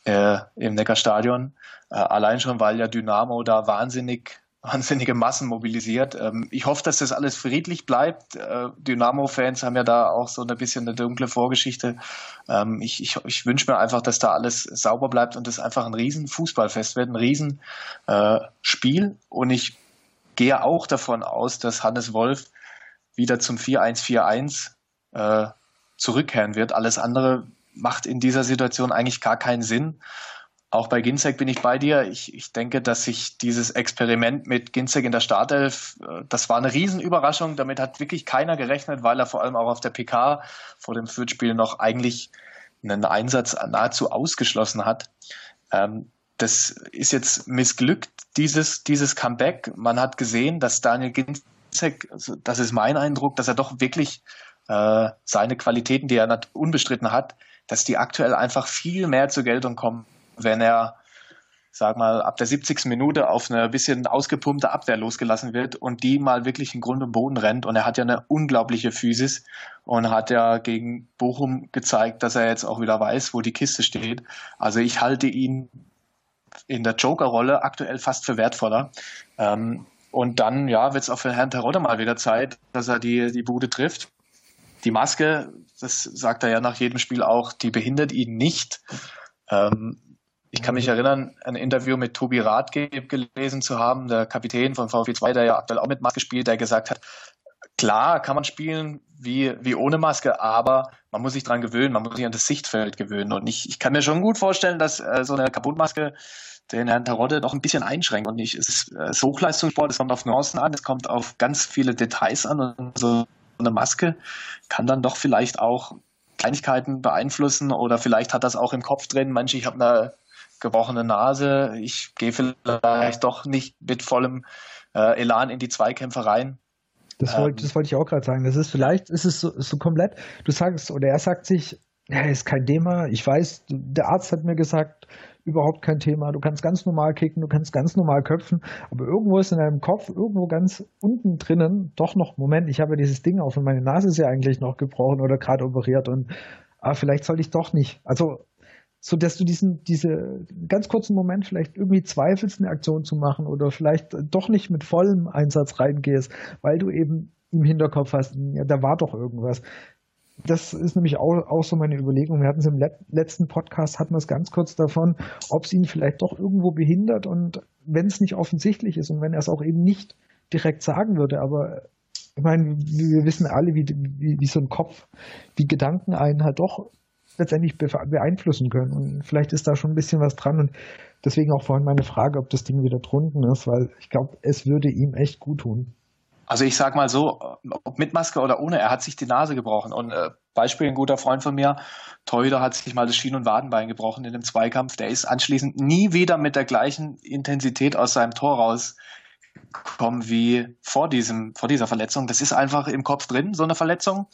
äh, im Neckarstadion. Äh, allein schon, weil ja Dynamo da wahnsinnig wahnsinnige Massen mobilisiert. Ähm, ich hoffe, dass das alles friedlich bleibt. Äh, Dynamo-Fans haben ja da auch so ein bisschen eine dunkle Vorgeschichte. Ähm, ich, ich, ich wünsche mir einfach, dass da alles sauber bleibt und es einfach ein riesen Fußballfest wird, ein riesen äh. Und ich gehe auch davon aus, dass Hannes Wolf wieder zum 4-1-4-1 äh, zurückkehren wird. Alles andere macht in dieser Situation eigentlich gar keinen Sinn. Auch bei Ginzek bin ich bei dir. Ich, ich denke, dass sich dieses Experiment mit Ginzek in der Startelf, äh, das war eine Riesenüberraschung. Damit hat wirklich keiner gerechnet, weil er vor allem auch auf der PK vor dem Fürth-Spiel noch eigentlich einen Einsatz nahezu ausgeschlossen hat. Ähm, das ist jetzt missglückt, dieses, dieses Comeback. Man hat gesehen, dass Daniel Ginzek, also das ist mein Eindruck, dass er doch wirklich äh, seine Qualitäten, die er unbestritten hat, dass die aktuell einfach viel mehr zur Geltung kommen wenn er, sag mal, ab der 70. Minute auf eine bisschen ausgepumpte Abwehr losgelassen wird und die mal wirklich in Grund und Boden rennt. Und er hat ja eine unglaubliche Physis und hat ja gegen Bochum gezeigt, dass er jetzt auch wieder weiß, wo die Kiste steht. Also ich halte ihn in der Joker-Rolle aktuell fast für wertvoller. Ähm, und dann, ja, wird es auch für Herrn Terodde mal wieder Zeit, dass er die, die Bude trifft. Die Maske, das sagt er ja nach jedem Spiel auch, die behindert ihn nicht. Ähm, ich kann mich erinnern, ein Interview mit Tobi Rathge gelesen zu haben, der Kapitän von VfB 2, der ja aktuell auch mit Maske spielt, der gesagt hat, klar kann man spielen wie, wie ohne Maske, aber man muss sich dran gewöhnen, man muss sich an das Sichtfeld gewöhnen. Und ich, ich kann mir schon gut vorstellen, dass äh, so eine Kaputtmaske den Herrn Tarotte noch ein bisschen einschränkt. Und nicht, es ist äh, Hochleistungssport, es kommt auf Nuancen an, es kommt auf ganz viele Details an und so eine Maske kann dann doch vielleicht auch Kleinigkeiten beeinflussen oder vielleicht hat das auch im Kopf drin. Manche, ich habe eine gebrochene Nase, ich gehe vielleicht doch nicht mit vollem äh, Elan in die Zweikämpfe rein. Das wollte, ähm, das wollte ich auch gerade sagen. Das ist vielleicht, ist es so, so komplett, du sagst, oder er sagt sich, ja, ist kein Thema. Ich weiß, der Arzt hat mir gesagt, überhaupt kein Thema. Du kannst ganz normal kicken, du kannst ganz normal köpfen, aber irgendwo ist in deinem Kopf, irgendwo ganz unten drinnen, doch noch, Moment, ich habe dieses Ding auf und meine Nase ist ja eigentlich noch gebrochen oder gerade operiert und ah, vielleicht sollte ich doch nicht. Also, so dass du diesen, diese ganz kurzen Moment vielleicht irgendwie zweifelst, eine Aktion zu machen oder vielleicht doch nicht mit vollem Einsatz reingehst, weil du eben im Hinterkopf hast, ja, da war doch irgendwas das ist nämlich auch, auch so meine Überlegung. Wir hatten es im letzten Podcast, hatten wir es ganz kurz davon, ob es ihn vielleicht doch irgendwo behindert und wenn es nicht offensichtlich ist und wenn er es auch eben nicht direkt sagen würde, aber ich meine, wir wissen alle, wie, wie, wie so ein Kopf, wie Gedanken einen halt doch letztendlich beeinflussen können. Und vielleicht ist da schon ein bisschen was dran. Und deswegen auch vorhin meine Frage, ob das Ding wieder drunten ist, weil ich glaube, es würde ihm echt gut tun. Also ich sag mal so, ob mit Maske oder ohne, er hat sich die Nase gebrochen. Und äh, Beispiel, ein guter Freund von mir, Torhüter hat sich mal das Schien- und Wadenbein gebrochen in einem Zweikampf. Der ist anschließend nie wieder mit der gleichen Intensität aus seinem Tor rausgekommen wie vor diesem, vor dieser Verletzung. Das ist einfach im Kopf drin, so eine Verletzung.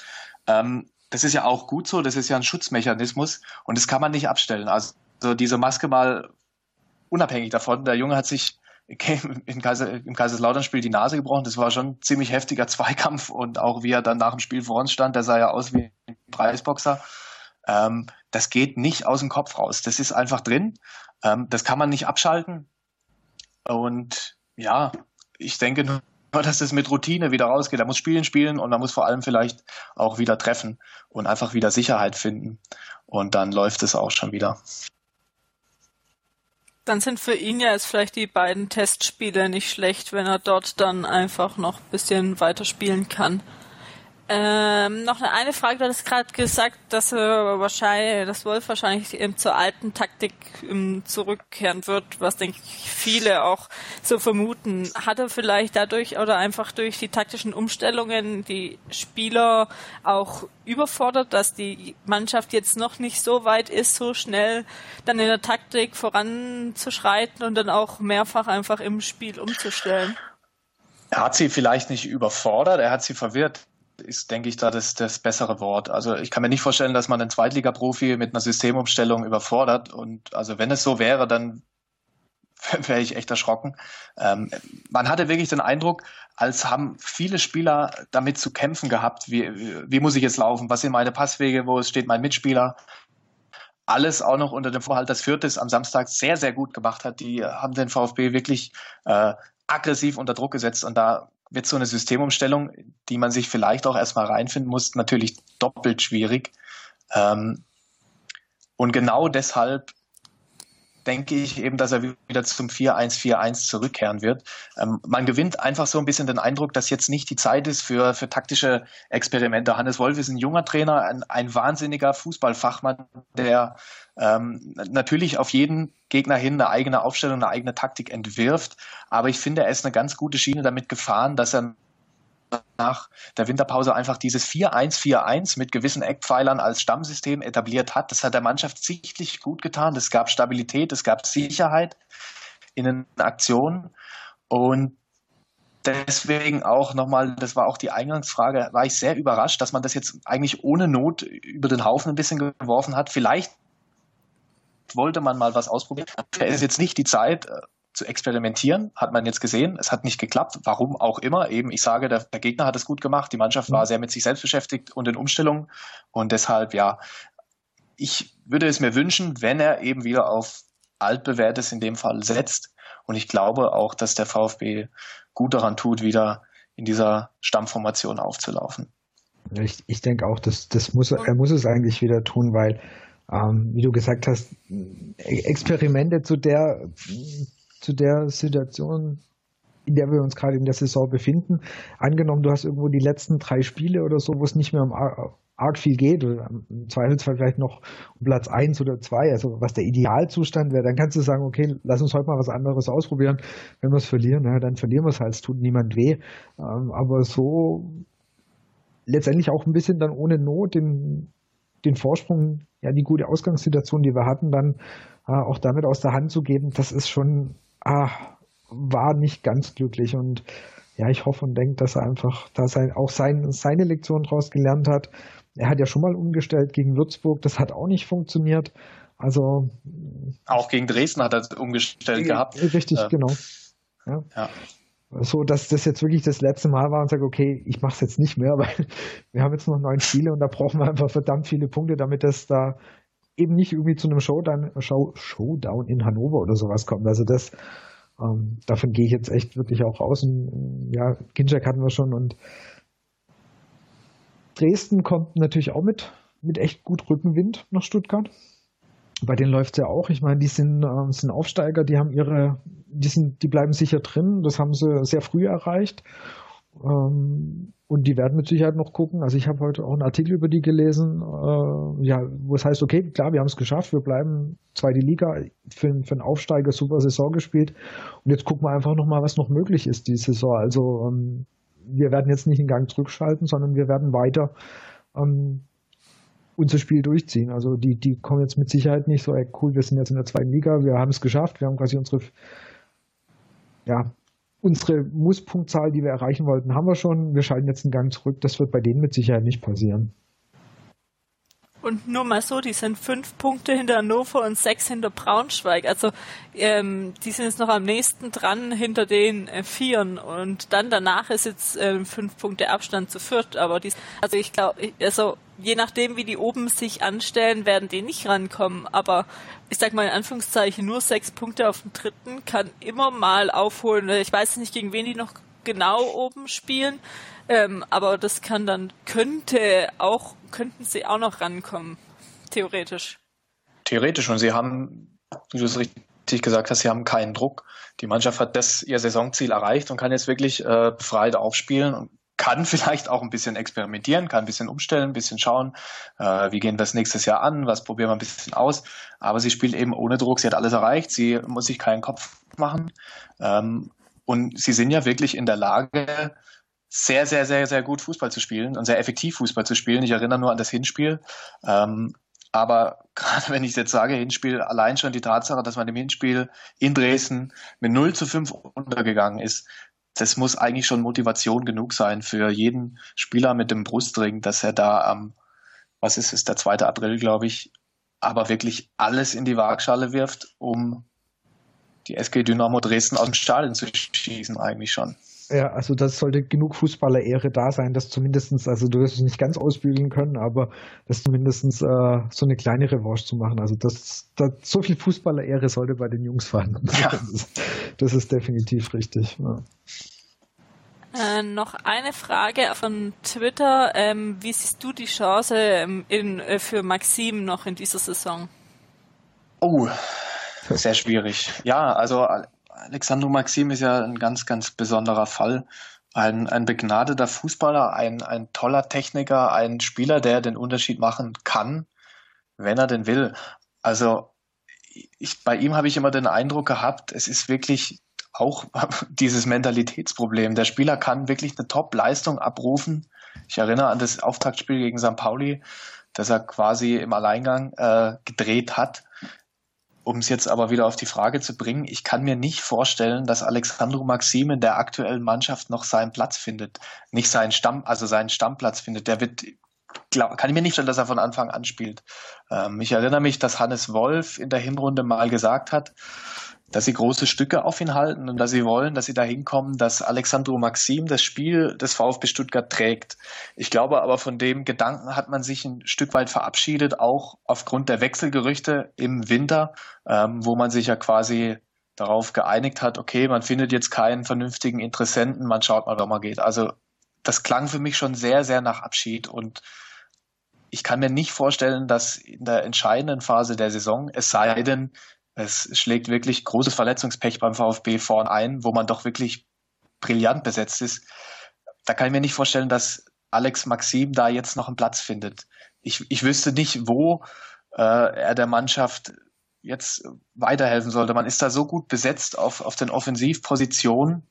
Ähm, das ist ja auch gut so, das ist ja ein Schutzmechanismus und das kann man nicht abstellen. Also diese Maske mal unabhängig davon, der Junge hat sich im, Kaiser, im Kaiserslautern-Spiel die Nase gebrochen. Das war schon ein ziemlich heftiger Zweikampf und auch wie er dann nach dem Spiel vor uns stand, der sah ja aus wie ein Preisboxer. Ähm, das geht nicht aus dem Kopf raus. Das ist einfach drin. Ähm, das kann man nicht abschalten. Und ja, ich denke nur, dass es mit Routine wieder rausgeht. Er muss spielen, spielen und er muss vor allem vielleicht auch wieder treffen und einfach wieder Sicherheit finden. Und dann läuft es auch schon wieder. Dann sind für ihn ja jetzt vielleicht die beiden Testspiele nicht schlecht, wenn er dort dann einfach noch ein bisschen weiterspielen kann. Ähm, noch eine, Frage, du hast gerade gesagt, dass er wahrscheinlich, dass Wolf wahrscheinlich eben zur alten Taktik ähm, zurückkehren wird, was denke ich viele auch so vermuten. Hat er vielleicht dadurch oder einfach durch die taktischen Umstellungen die Spieler auch überfordert, dass die Mannschaft jetzt noch nicht so weit ist, so schnell dann in der Taktik voranzuschreiten und dann auch mehrfach einfach im Spiel umzustellen? Er hat sie vielleicht nicht überfordert, er hat sie verwirrt ist, denke ich, da das, das bessere Wort. Also ich kann mir nicht vorstellen, dass man einen Zweitliga-Profi mit einer Systemumstellung überfordert. Und also wenn es so wäre, dann wäre ich echt erschrocken. Ähm, man hatte wirklich den Eindruck, als haben viele Spieler damit zu kämpfen gehabt, wie, wie muss ich jetzt laufen, was sind meine Passwege, wo steht mein Mitspieler. Alles auch noch unter dem Vorhalt, dass Fürth es am Samstag sehr, sehr gut gemacht hat. Die haben den VfB wirklich äh, aggressiv unter Druck gesetzt und da wird so eine Systemumstellung, die man sich vielleicht auch erstmal reinfinden muss, natürlich doppelt schwierig. Ähm, und genau deshalb denke ich eben, dass er wieder zum 4-1-4-1 zurückkehren wird. Ähm, man gewinnt einfach so ein bisschen den Eindruck, dass jetzt nicht die Zeit ist für, für taktische Experimente. Hannes Wolf ist ein junger Trainer, ein, ein wahnsinniger Fußballfachmann, der ähm, natürlich auf jeden Gegner hin eine eigene Aufstellung, eine eigene Taktik entwirft. Aber ich finde, er ist eine ganz gute Schiene damit gefahren, dass er nach der Winterpause einfach dieses 4-1-4-1 mit gewissen Eckpfeilern als Stammsystem etabliert hat. Das hat der Mannschaft sichtlich gut getan. Es gab Stabilität, es gab Sicherheit in den Aktionen. Und deswegen auch nochmal, das war auch die Eingangsfrage, war ich sehr überrascht, dass man das jetzt eigentlich ohne Not über den Haufen ein bisschen geworfen hat. Vielleicht wollte man mal was ausprobieren. Es ist jetzt nicht die Zeit äh, zu experimentieren, hat man jetzt gesehen. Es hat nicht geklappt, warum auch immer. Eben, ich sage, der, der Gegner hat es gut gemacht, die Mannschaft war mhm. sehr mit sich selbst beschäftigt und in Umstellung. Und deshalb, ja, ich würde es mir wünschen, wenn er eben wieder auf altbewährtes in dem Fall setzt. Und ich glaube auch, dass der VfB gut daran tut, wieder in dieser Stammformation aufzulaufen. Ich, ich denke auch, dass das muss er muss es eigentlich wieder tun, weil ähm, wie du gesagt hast, Experimente zu der zu der Situation, in der wir uns gerade in der Saison befinden. Angenommen, du hast irgendwo die letzten drei Spiele oder so, wo es nicht mehr um arg viel geht, oder im Zweifelsfall vielleicht noch um Platz eins oder zwei, also was der Idealzustand wäre, dann kannst du sagen, okay, lass uns heute mal was anderes ausprobieren. Wenn wir es verlieren, na, dann verlieren wir es halt, es tut niemand weh. Ähm, aber so letztendlich auch ein bisschen dann ohne Not den, den Vorsprung, ja, die gute Ausgangssituation, die wir hatten, dann äh, auch damit aus der Hand zu geben, das ist schon, ah, war nicht ganz glücklich und ja, ich hoffe und denke, dass er einfach da sein, auch sein, seine Lektion daraus gelernt hat. Er hat ja schon mal umgestellt gegen Würzburg, das hat auch nicht funktioniert. Also auch gegen Dresden hat er umgestellt äh, gehabt. Richtig, äh, genau. Ja. ja. So, dass das jetzt wirklich das letzte Mal war und sage, okay, ich mache es jetzt nicht mehr, weil wir haben jetzt noch neun Spiele und da brauchen wir einfach verdammt viele Punkte, damit das da eben nicht irgendwie zu einem Showdown, Show, Showdown in Hannover oder sowas kommt. Also das, ähm, davon gehe ich jetzt echt wirklich auch raus. Und, ja, Ginczek hatten wir schon und Dresden kommt natürlich auch mit, mit echt gut Rückenwind nach Stuttgart. Bei denen läuft es ja auch. Ich meine, die sind, äh, sind Aufsteiger, die haben ihre, die sind, die bleiben sicher drin. Das haben sie sehr früh erreicht. Ähm, und die werden mit Sicherheit noch gucken. Also ich habe heute auch einen Artikel über die gelesen, äh, ja, wo es heißt, okay, klar, wir haben es geschafft, wir bleiben zweite Liga, für, für einen Aufsteiger super Saison gespielt. Und jetzt gucken wir einfach nochmal, was noch möglich ist die Saison. Also ähm, wir werden jetzt nicht einen Gang zurückschalten, sondern wir werden weiter ähm, unser Spiel durchziehen. Also die, die kommen jetzt mit Sicherheit nicht so, ey, cool, wir sind jetzt in der zweiten Liga, wir haben es geschafft, wir haben quasi unsere ja, unsere Musspunktzahl, die wir erreichen wollten, haben wir schon. Wir schalten jetzt einen Gang zurück. Das wird bei denen mit Sicherheit nicht passieren. Und nur mal so, die sind fünf Punkte hinter Hannover und sechs hinter Braunschweig. Also ähm, die sind jetzt noch am nächsten dran hinter den äh, Vieren und dann danach ist jetzt ähm, fünf Punkte Abstand zu Fürth. Aber dies, also ich glaube, also je nachdem, wie die oben sich anstellen, werden die nicht rankommen. Aber ich sag mal in Anführungszeichen, nur sechs Punkte auf dem dritten kann immer mal aufholen. Ich weiß nicht, gegen wen die noch genau oben spielen. Ähm, aber das kann dann, könnte auch, könnten sie auch noch rankommen. Theoretisch. Theoretisch. Und sie haben, wie du es richtig gesagt hast, sie haben keinen Druck. Die Mannschaft hat das ihr Saisonziel erreicht und kann jetzt wirklich äh, befreit aufspielen und kann vielleicht auch ein bisschen experimentieren, kann ein bisschen umstellen, ein bisschen schauen, äh, wie gehen wir das nächstes Jahr an, was probieren wir ein bisschen aus. Aber sie spielt eben ohne Druck, sie hat alles erreicht, sie muss sich keinen Kopf machen. Ähm, und sie sind ja wirklich in der Lage, sehr, sehr, sehr, sehr gut Fußball zu spielen und sehr effektiv Fußball zu spielen. Ich erinnere nur an das Hinspiel. Ähm, aber gerade wenn ich jetzt sage, Hinspiel, allein schon die Tatsache, dass man im Hinspiel in Dresden mit 0 zu 5 untergegangen ist, das muss eigentlich schon Motivation genug sein für jeden Spieler mit dem Brustring, dass er da am, was ist es, der 2. April, glaube ich, aber wirklich alles in die Waagschale wirft, um die SG Dynamo Dresden aus dem Stadion zu schießen, eigentlich schon. Ja, also das sollte genug Fußballer-Ehre da sein, dass zumindestens, also du wirst es nicht ganz ausbügeln können, aber das zumindestens äh, so eine kleine Revanche zu machen. Also das, das so viel Fußballer-Ehre sollte bei den Jungs fahren. Ja. Das, ist, das ist definitiv richtig. Ja. Äh, noch eine Frage von Twitter. Ähm, wie siehst du die Chance ähm, in, äh, für Maxim noch in dieser Saison? Oh, sehr schwierig. Ja, also Alexandro Maxim ist ja ein ganz, ganz besonderer Fall. Ein, ein begnadeter Fußballer, ein, ein toller Techniker, ein Spieler, der den Unterschied machen kann, wenn er denn will. Also ich, bei ihm habe ich immer den Eindruck gehabt, es ist wirklich auch dieses Mentalitätsproblem. Der Spieler kann wirklich eine Top-Leistung abrufen. Ich erinnere an das Auftaktspiel gegen St. Pauli, das er quasi im Alleingang äh, gedreht hat. Um es jetzt aber wieder auf die Frage zu bringen, ich kann mir nicht vorstellen, dass Alexandro Maxim in der aktuellen Mannschaft noch seinen Platz findet, nicht seinen Stamm, also seinen Stammplatz findet. Der wird, glaub, kann ich mir nicht vorstellen, dass er von Anfang an spielt. Ähm, ich erinnere mich, dass Hannes Wolf in der Hinrunde mal gesagt hat, dass sie große Stücke auf ihn halten und dass sie wollen, dass sie da hinkommen, dass Alexandro Maxim das Spiel des VfB Stuttgart trägt. Ich glaube aber von dem Gedanken hat man sich ein Stück weit verabschiedet, auch aufgrund der Wechselgerüchte im Winter, ähm, wo man sich ja quasi darauf geeinigt hat, okay, man findet jetzt keinen vernünftigen Interessenten, man schaut mal, wo man geht. Also das klang für mich schon sehr, sehr nach Abschied und ich kann mir nicht vorstellen, dass in der entscheidenden Phase der Saison, es sei denn, es schlägt wirklich großes Verletzungspech beim VfB vorn ein, wo man doch wirklich brillant besetzt ist. Da kann ich mir nicht vorstellen, dass Alex Maxim da jetzt noch einen Platz findet. Ich, ich wüsste nicht, wo äh, er der Mannschaft jetzt weiterhelfen sollte. Man ist da so gut besetzt auf, auf den Offensivpositionen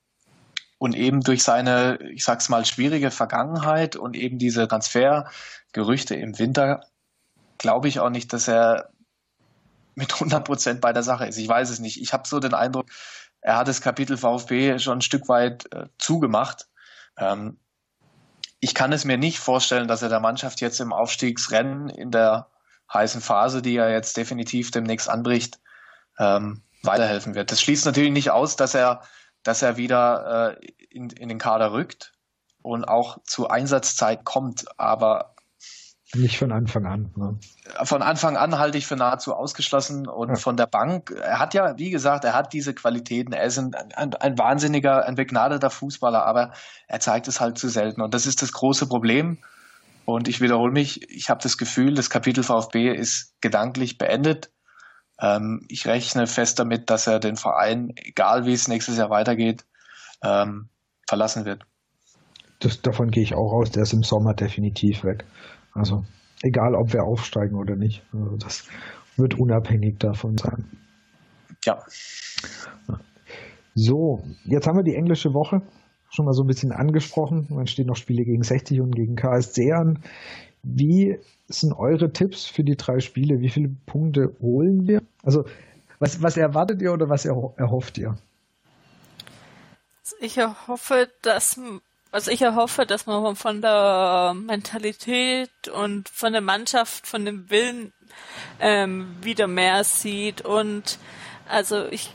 und eben durch seine, ich sag's mal, schwierige Vergangenheit und eben diese Transfergerüchte im Winter glaube ich auch nicht, dass er mit 100 Prozent bei der Sache ist. Ich weiß es nicht. Ich habe so den Eindruck, er hat das Kapitel VfB schon ein Stück weit äh, zugemacht. Ähm, ich kann es mir nicht vorstellen, dass er der Mannschaft jetzt im Aufstiegsrennen in der heißen Phase, die er jetzt definitiv demnächst anbricht, ähm, weiterhelfen wird. Das schließt natürlich nicht aus, dass er, dass er wieder äh, in, in den Kader rückt und auch zu Einsatzzeit kommt, aber nicht von Anfang an. Ne? Von Anfang an halte ich für nahezu ausgeschlossen und ja. von der Bank, er hat ja, wie gesagt, er hat diese Qualitäten, er ist ein, ein, ein wahnsinniger, ein begnadeter Fußballer, aber er zeigt es halt zu selten und das ist das große Problem. Und ich wiederhole mich, ich habe das Gefühl, das Kapitel VfB ist gedanklich beendet. Ähm, ich rechne fest damit, dass er den Verein, egal wie es nächstes Jahr weitergeht, ähm, verlassen wird. Das, davon gehe ich auch aus, der ist im Sommer definitiv weg. Also egal, ob wir aufsteigen oder nicht. Also das wird unabhängig davon sein. Ja. So, jetzt haben wir die englische Woche schon mal so ein bisschen angesprochen. Man steht noch Spiele gegen 60 und gegen KSC an. Wie sind eure Tipps für die drei Spiele? Wie viele Punkte holen wir? Also, was, was erwartet ihr oder was erhofft ihr? Ich erhoffe, dass also ich erhoffe, dass man von der Mentalität und von der Mannschaft, von dem Willen ähm, wieder mehr sieht. Und also ich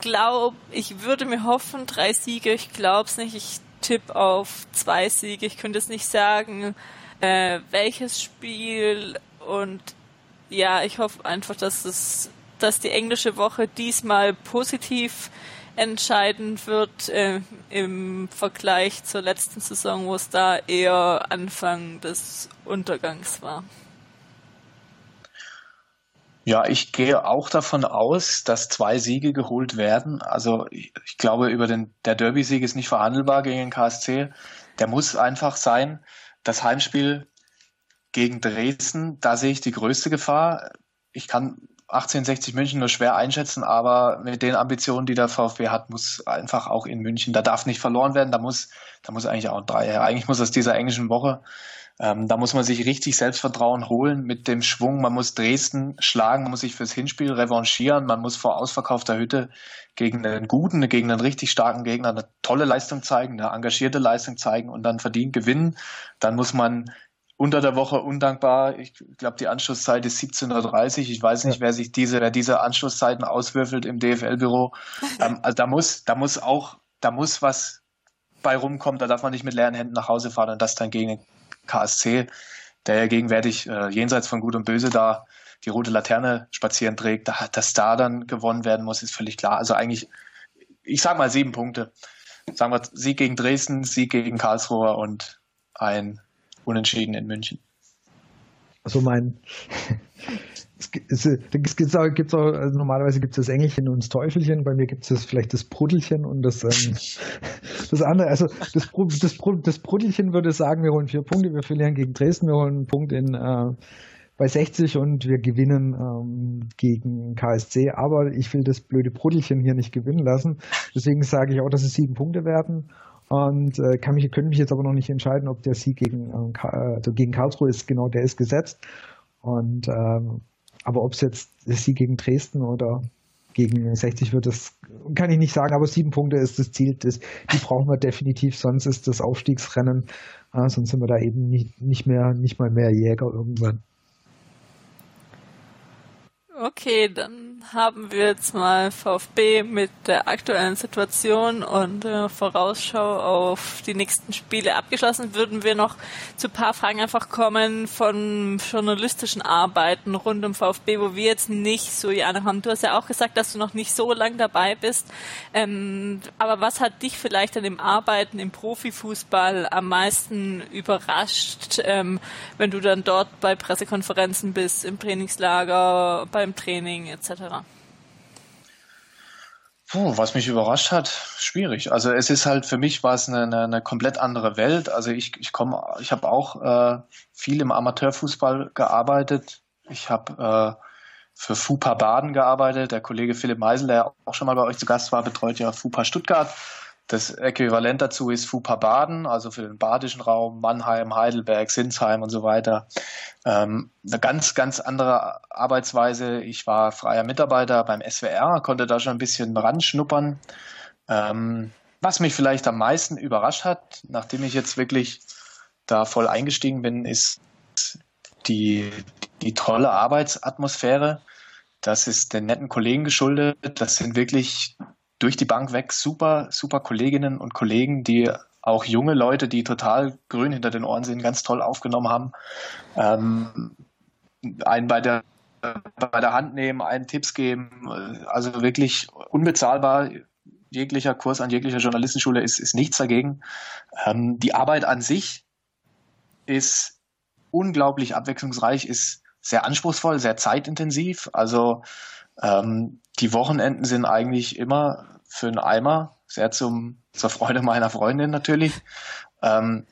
glaube, ich würde mir hoffen, drei Siege, ich glaube es nicht. Ich tippe auf zwei Siege. Ich könnte es nicht sagen, äh, welches Spiel. Und ja, ich hoffe einfach, dass es, dass die englische Woche diesmal positiv entscheidend wird äh, im Vergleich zur letzten Saison, wo es da eher Anfang des Untergangs war. Ja, ich gehe auch davon aus, dass zwei Siege geholt werden. Also ich, ich glaube, über den der Derby-Sieg ist nicht verhandelbar gegen den KSC. Der muss einfach sein. Das Heimspiel gegen Dresden, da sehe ich die größte Gefahr. Ich kann 1860 München nur schwer einschätzen, aber mit den Ambitionen, die der VfB hat, muss einfach auch in München, da darf nicht verloren werden, da muss, da muss eigentlich auch drei her. Eigentlich muss aus dieser englischen Woche, ähm, da muss man sich richtig Selbstvertrauen holen mit dem Schwung. Man muss Dresden schlagen, man muss sich fürs Hinspiel revanchieren, man muss vor ausverkaufter Hütte gegen einen guten, gegen einen richtig starken Gegner eine tolle Leistung zeigen, eine engagierte Leistung zeigen und dann verdient gewinnen. Dann muss man unter der Woche undankbar. Ich glaube, die Anschlusszeit ist 17.30 Uhr. Ich weiß nicht, ja. wer sich diese, wer diese Anschlusszeiten auswürfelt im DFL-Büro. ähm, also da muss, da muss auch, da muss was bei rumkommen. Da darf man nicht mit leeren Händen nach Hause fahren und das dann gegen den KSC, der ja gegenwärtig äh, jenseits von Gut und Böse da die rote Laterne spazieren trägt, da, dass da dann gewonnen werden muss, ist völlig klar. Also eigentlich, ich sag mal sieben Punkte. Sagen wir Sieg gegen Dresden, Sieg gegen Karlsruhe und ein Unentschieden in München. Also mein, es gibt auch, gibt's auch also normalerweise gibt es das Engelchen und das Teufelchen, bei mir gibt es vielleicht das Bruddelchen und das, ähm, das andere, also das, das, das Bruddelchen würde sagen, wir holen vier Punkte, wir verlieren gegen Dresden, wir holen einen Punkt in, äh, bei 60 und wir gewinnen ähm, gegen KSC, aber ich will das blöde Bruddelchen hier nicht gewinnen lassen, deswegen sage ich auch, dass es sieben Punkte werden und äh, kann mich, können mich jetzt aber noch nicht entscheiden, ob der Sieg gegen, äh, also gegen Karlsruhe ist, genau der ist gesetzt. Und ähm, aber ob es jetzt der Sieg gegen Dresden oder gegen 60 wird, das kann ich nicht sagen, aber sieben Punkte ist das Ziel, das, die brauchen wir definitiv, sonst ist das Aufstiegsrennen, äh, sonst sind wir da eben nicht, nicht mehr, nicht mal mehr Jäger irgendwann. Okay, dann haben wir jetzt mal VfB mit der aktuellen Situation und äh, Vorausschau auf die nächsten Spiele abgeschlossen. Würden wir noch zu paar Fragen einfach kommen von journalistischen Arbeiten rund um VfB, wo wir jetzt nicht so Jana haben. Du hast ja auch gesagt, dass du noch nicht so lang dabei bist. Ähm, aber was hat dich vielleicht an dem Arbeiten im Profifußball am meisten überrascht, ähm, wenn du dann dort bei Pressekonferenzen bist, im Trainingslager, beim Training etc.? Puh, was mich überrascht hat, schwierig. Also es ist halt für mich war es eine, eine, eine komplett andere Welt. Also ich ich komme, ich habe auch äh, viel im Amateurfußball gearbeitet. Ich habe äh, für FUPA Baden gearbeitet. Der Kollege Philipp Meisel, der auch schon mal bei euch zu Gast war, betreut ja FUPA Stuttgart. Das Äquivalent dazu ist FUPA Baden, also für den badischen Raum, Mannheim, Heidelberg, Sinsheim und so weiter. Ähm, eine ganz, ganz andere Arbeitsweise. Ich war freier Mitarbeiter beim SWR, konnte da schon ein bisschen ranschnuppern. Ähm, was mich vielleicht am meisten überrascht hat, nachdem ich jetzt wirklich da voll eingestiegen bin, ist die, die tolle Arbeitsatmosphäre. Das ist den netten Kollegen geschuldet. Das sind wirklich durch die Bank weg super, super Kolleginnen und Kollegen, die auch junge Leute, die total grün hinter den Ohren sind, ganz toll aufgenommen haben. Ähm, einen bei der, bei der Hand nehmen, einen Tipps geben. Also wirklich unbezahlbar. Jeglicher Kurs an jeglicher Journalistenschule ist, ist nichts dagegen. Ähm, die Arbeit an sich ist unglaublich abwechslungsreich, ist sehr anspruchsvoll, sehr zeitintensiv. Also ähm, die Wochenenden sind eigentlich immer für einen Eimer, sehr zum, zur Freude meiner Freundin natürlich. Ähm,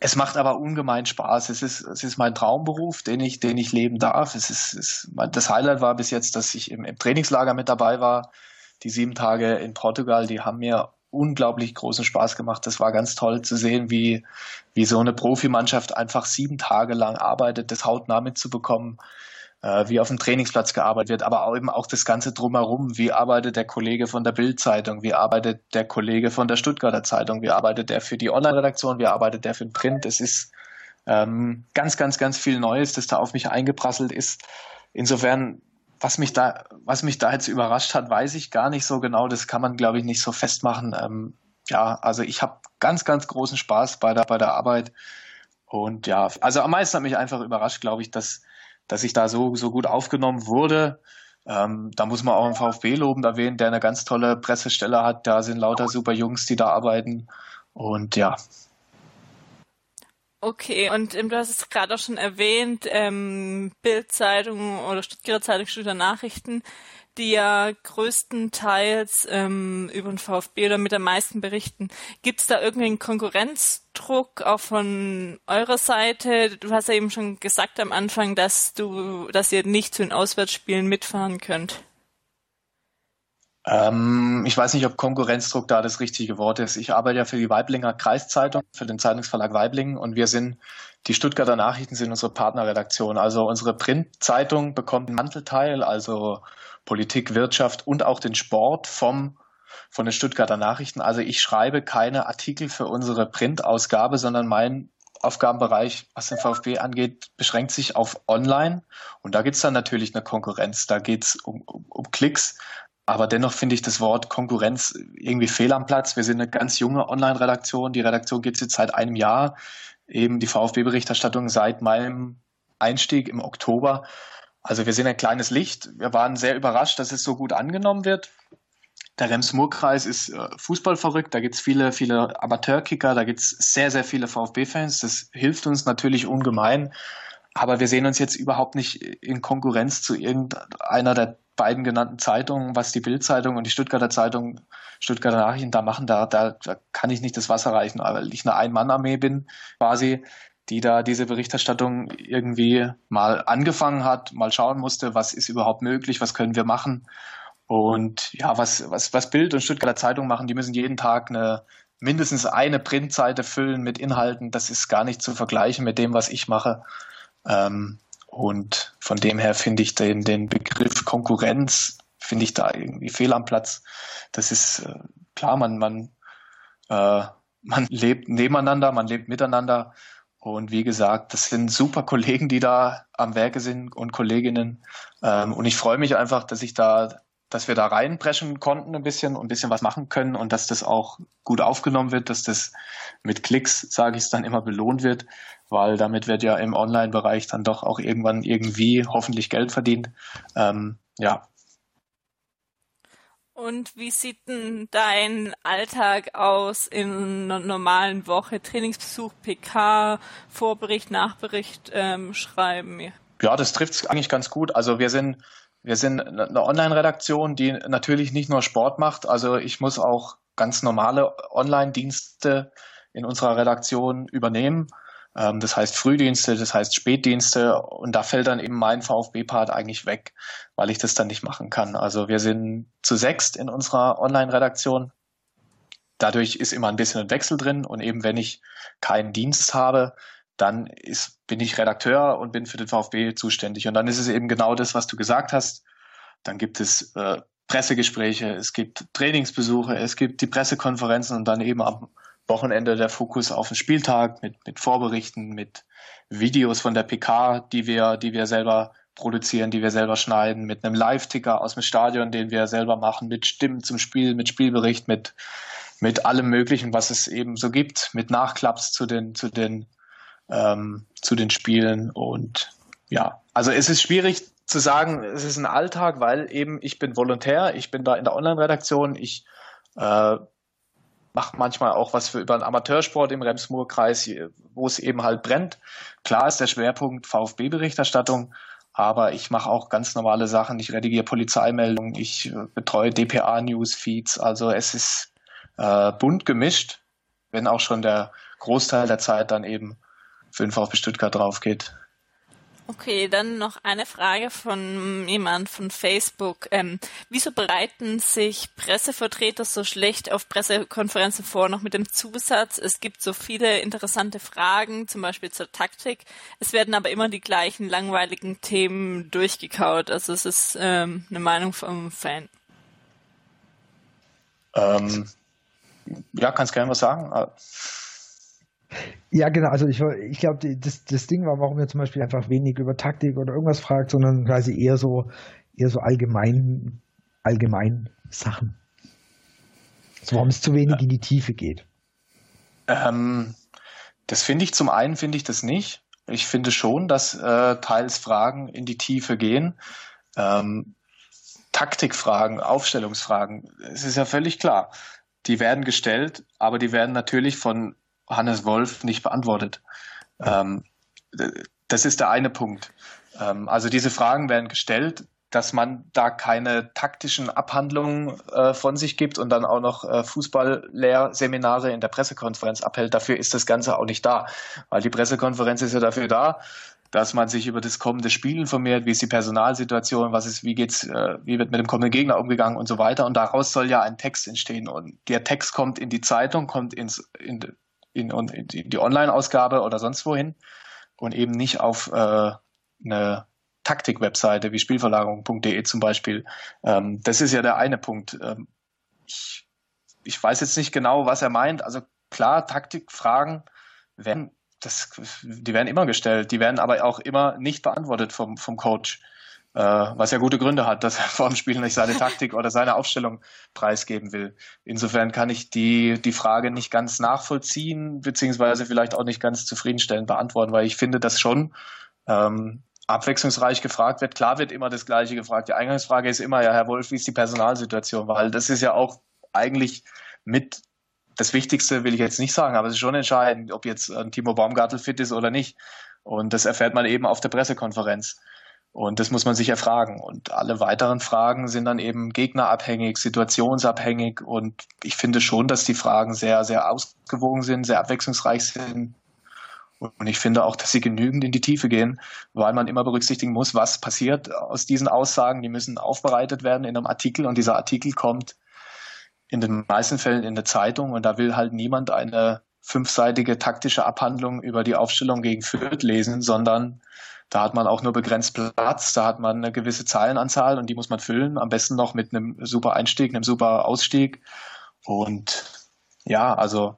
es macht aber ungemein Spaß. Es ist, es ist mein Traumberuf, den ich, den ich leben darf. Es ist, es, das Highlight war bis jetzt, dass ich im, im Trainingslager mit dabei war. Die sieben Tage in Portugal, die haben mir unglaublich großen Spaß gemacht. Das war ganz toll zu sehen, wie, wie so eine Profimannschaft einfach sieben Tage lang arbeitet, das hautnah mitzubekommen, wie auf dem Trainingsplatz gearbeitet wird, aber auch eben auch das Ganze drumherum. Wie arbeitet der Kollege von der Bild-Zeitung? Wie arbeitet der Kollege von der Stuttgarter Zeitung? Wie arbeitet der für die Online-Redaktion? Wie arbeitet der für den Print? Es ist ähm, ganz, ganz, ganz viel Neues, das da auf mich eingeprasselt ist. Insofern was mich da, was mich da jetzt überrascht hat, weiß ich gar nicht so genau. Das kann man, glaube ich, nicht so festmachen. Ähm, ja, also ich habe ganz, ganz großen Spaß bei der, bei der Arbeit. Und ja, also am meisten hat mich einfach überrascht, glaube ich, dass, dass ich da so, so gut aufgenommen wurde. Ähm, da muss man auch einen VfB loben erwähnen, der eine ganz tolle Pressestelle hat. Da sind lauter super Jungs, die da arbeiten. Und ja, Okay, und ähm, du hast es gerade auch schon erwähnt, ähm, Bildzeitung oder Stuttgarter Zeitung, Stuttgarter Nachrichten, die ja größtenteils ähm, über den VfB oder mit am meisten berichten. Gibt es da irgendeinen Konkurrenzdruck auch von eurer Seite? Du hast ja eben schon gesagt am Anfang, dass du, dass ihr nicht zu den Auswärtsspielen mitfahren könnt. Ähm, ich weiß nicht, ob Konkurrenzdruck da das richtige Wort ist. Ich arbeite ja für die Weiblinger Kreiszeitung, für den Zeitungsverlag Weiblingen und wir sind, die Stuttgarter Nachrichten sind unsere Partnerredaktion. Also unsere Printzeitung bekommt einen Mantelteil, also Politik, Wirtschaft und auch den Sport vom von den Stuttgarter Nachrichten. Also ich schreibe keine Artikel für unsere Printausgabe, sondern mein Aufgabenbereich, was den VfB angeht, beschränkt sich auf Online. Und da gibt's dann natürlich eine Konkurrenz. Da geht's um, um, um Klicks. Aber dennoch finde ich das Wort Konkurrenz irgendwie fehl am Platz. Wir sind eine ganz junge Online-Redaktion. Die Redaktion gibt es jetzt seit einem Jahr. Eben die VfB-Berichterstattung seit meinem Einstieg im Oktober. Also wir sind ein kleines Licht. Wir waren sehr überrascht, dass es so gut angenommen wird. Der Rems-Murr-Kreis ist äh, fußballverrückt. Da gibt es viele, viele Amateurkicker. Da gibt es sehr, sehr viele VfB-Fans. Das hilft uns natürlich ungemein. Aber wir sehen uns jetzt überhaupt nicht in Konkurrenz zu irgendeiner der beiden genannten Zeitungen, was die Bildzeitung und die Stuttgarter Zeitung, Stuttgarter Nachrichten da machen, da, da, da kann ich nicht das Wasser reichen, weil ich eine Ein-Mann-Armee bin, quasi, die da diese Berichterstattung irgendwie mal angefangen hat, mal schauen musste, was ist überhaupt möglich, was können wir machen. Und ja, was, was, was Bild und Stuttgarter Zeitung machen, die müssen jeden Tag eine, mindestens eine Printseite füllen mit Inhalten. Das ist gar nicht zu vergleichen mit dem, was ich mache. Ähm, und von dem her finde ich den, den Begriff Konkurrenz, finde ich da irgendwie fehl am Platz. Das ist äh, klar, man, man, äh, man lebt nebeneinander, man lebt miteinander. Und wie gesagt, das sind super Kollegen, die da am Werke sind und Kolleginnen. Ähm, und ich freue mich einfach, dass ich da, dass wir da reinpreschen konnten ein bisschen und ein bisschen was machen können und dass das auch gut aufgenommen wird, dass das mit Klicks, sage ich es dann immer, belohnt wird, weil damit wird ja im Online-Bereich dann doch auch irgendwann irgendwie hoffentlich Geld verdient. Ähm, ja, und wie sieht denn dein Alltag aus in einer normalen Woche? Trainingsbesuch, PK, Vorbericht, Nachbericht ähm, schreiben? Ja, das trifft es eigentlich ganz gut. Also wir sind, wir sind eine Online-Redaktion, die natürlich nicht nur Sport macht. Also ich muss auch ganz normale Online-Dienste in unserer Redaktion übernehmen. Ähm, das heißt Frühdienste, das heißt Spätdienste und da fällt dann eben mein VfB-Part eigentlich weg, weil ich das dann nicht machen kann. Also wir sind zu sechst in unserer Online-Redaktion. Dadurch ist immer ein bisschen ein Wechsel drin und eben wenn ich keinen Dienst habe, dann ist, bin ich Redakteur und bin für den VfB zuständig. Und dann ist es eben genau das, was du gesagt hast. Dann gibt es äh, Pressegespräche, es gibt Trainingsbesuche, es gibt die Pressekonferenzen und dann eben am Wochenende der Fokus auf den Spieltag mit, mit Vorberichten, mit Videos von der PK, die wir, die wir selber produzieren, die wir selber schneiden, mit einem Live-Ticker aus dem Stadion, den wir selber machen, mit Stimmen zum Spiel, mit Spielbericht, mit, mit allem Möglichen, was es eben so gibt, mit Nachklaps zu den, zu den, ähm, zu den Spielen. Und ja, also es ist schwierig zu sagen, es ist ein Alltag, weil eben ich bin Volontär, ich bin da in der Online-Redaktion, ich äh, mache manchmal auch was für über einen Amateursport im Rems-Murr-Kreis, wo es eben halt brennt. Klar ist der Schwerpunkt VfB-Berichterstattung, aber ich mache auch ganz normale Sachen. Ich redigiere Polizeimeldungen, ich äh, betreue DPA-Newsfeeds. Also es ist äh, bunt gemischt, wenn auch schon der Großteil der Zeit dann eben für den VfB Stuttgart drauf geht. Okay, dann noch eine Frage von jemand von Facebook. Ähm, wieso bereiten sich Pressevertreter so schlecht auf Pressekonferenzen vor, noch mit dem Zusatz, es gibt so viele interessante Fragen, zum Beispiel zur Taktik. Es werden aber immer die gleichen langweiligen Themen durchgekaut. Also es ist ähm, eine Meinung vom Fan. Ähm, ja, kannst gerne was sagen. Ja, genau. Also ich, ich glaube, das, das Ding war, warum ihr zum Beispiel einfach wenig über Taktik oder irgendwas fragt, sondern quasi eher so, eher so allgemein, allgemein Sachen. So, warum es zu wenig in die Tiefe geht. Ähm, das finde ich zum einen finde ich das nicht. Ich finde schon, dass äh, teils Fragen in die Tiefe gehen. Ähm, Taktikfragen, Aufstellungsfragen, es ist ja völlig klar. Die werden gestellt, aber die werden natürlich von Hannes Wolf nicht beantwortet. Ähm, das ist der eine Punkt. Ähm, also diese Fragen werden gestellt, dass man da keine taktischen Abhandlungen äh, von sich gibt und dann auch noch äh, Fußballlehrseminare in der Pressekonferenz abhält. Dafür ist das Ganze auch nicht da, weil die Pressekonferenz ist ja dafür da, dass man sich über das kommende Spiel informiert, wie ist die Personalsituation, was ist, wie geht's, äh, wie wird mit dem kommenden Gegner umgegangen und so weiter. Und daraus soll ja ein Text entstehen. Und der Text kommt in die Zeitung, kommt ins, in, in, in die Online-Ausgabe oder sonst wohin und eben nicht auf äh, eine Taktik-Webseite wie Spielverlagerung.de zum Beispiel. Ähm, das ist ja der eine Punkt. Ähm, ich, ich weiß jetzt nicht genau, was er meint. Also klar, Taktikfragen werden, das, die werden immer gestellt, die werden aber auch immer nicht beantwortet vom, vom Coach was ja gute Gründe hat, dass er vor dem Spiel nicht seine Taktik oder seine Aufstellung preisgeben will. Insofern kann ich die, die Frage nicht ganz nachvollziehen, beziehungsweise vielleicht auch nicht ganz zufriedenstellend beantworten, weil ich finde, dass schon ähm, abwechslungsreich gefragt wird. Klar wird immer das Gleiche gefragt. Die Eingangsfrage ist immer, ja, Herr Wolf, wie ist die Personalsituation? Weil das ist ja auch eigentlich mit das Wichtigste, will ich jetzt nicht sagen, aber es ist schon entscheidend, ob jetzt ein Timo Baumgartel fit ist oder nicht. Und das erfährt man eben auf der Pressekonferenz. Und das muss man sich erfragen. Und alle weiteren Fragen sind dann eben gegnerabhängig, situationsabhängig. Und ich finde schon, dass die Fragen sehr, sehr ausgewogen sind, sehr abwechslungsreich sind. Und ich finde auch, dass sie genügend in die Tiefe gehen, weil man immer berücksichtigen muss, was passiert aus diesen Aussagen. Die müssen aufbereitet werden in einem Artikel und dieser Artikel kommt in den meisten Fällen in der Zeitung und da will halt niemand eine fünfseitige taktische Abhandlung über die Aufstellung gegen Fürth lesen, sondern da hat man auch nur begrenzt Platz, da hat man eine gewisse Zeilenanzahl und die muss man füllen, am besten noch mit einem super Einstieg, einem super Ausstieg. Und ja, also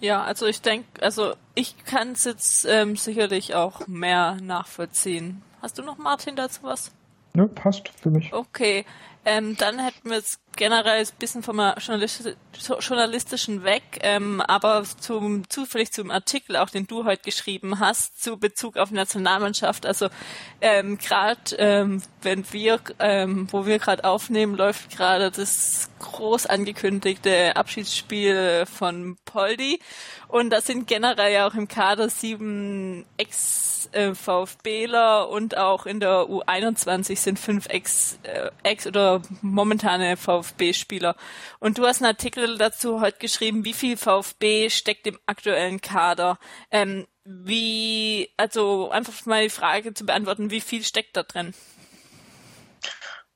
Ja, also ich denke, also ich kann es jetzt ähm, sicherlich auch mehr nachvollziehen. Hast du noch, Martin, dazu was? Ne, passt für mich. Okay, ähm, dann hätten wir jetzt generell ein bisschen vom journalistischen weg, ähm, aber zum, zufällig zum Artikel, auch den du heute geschrieben hast, zu Bezug auf Nationalmannschaft. Also ähm, gerade ähm, wenn wir, ähm, wo wir gerade aufnehmen, läuft gerade das groß angekündigte Abschiedsspiel von Poldi und da sind generell ja auch im Kader sieben Ex-VfBler und auch in der U21 sind fünf Ex, äh, Ex oder momentane VfB Spieler. Und du hast einen Artikel dazu heute geschrieben, wie viel VfB steckt im aktuellen Kader. Ähm, wie, also einfach mal die Frage zu beantworten, wie viel steckt da drin?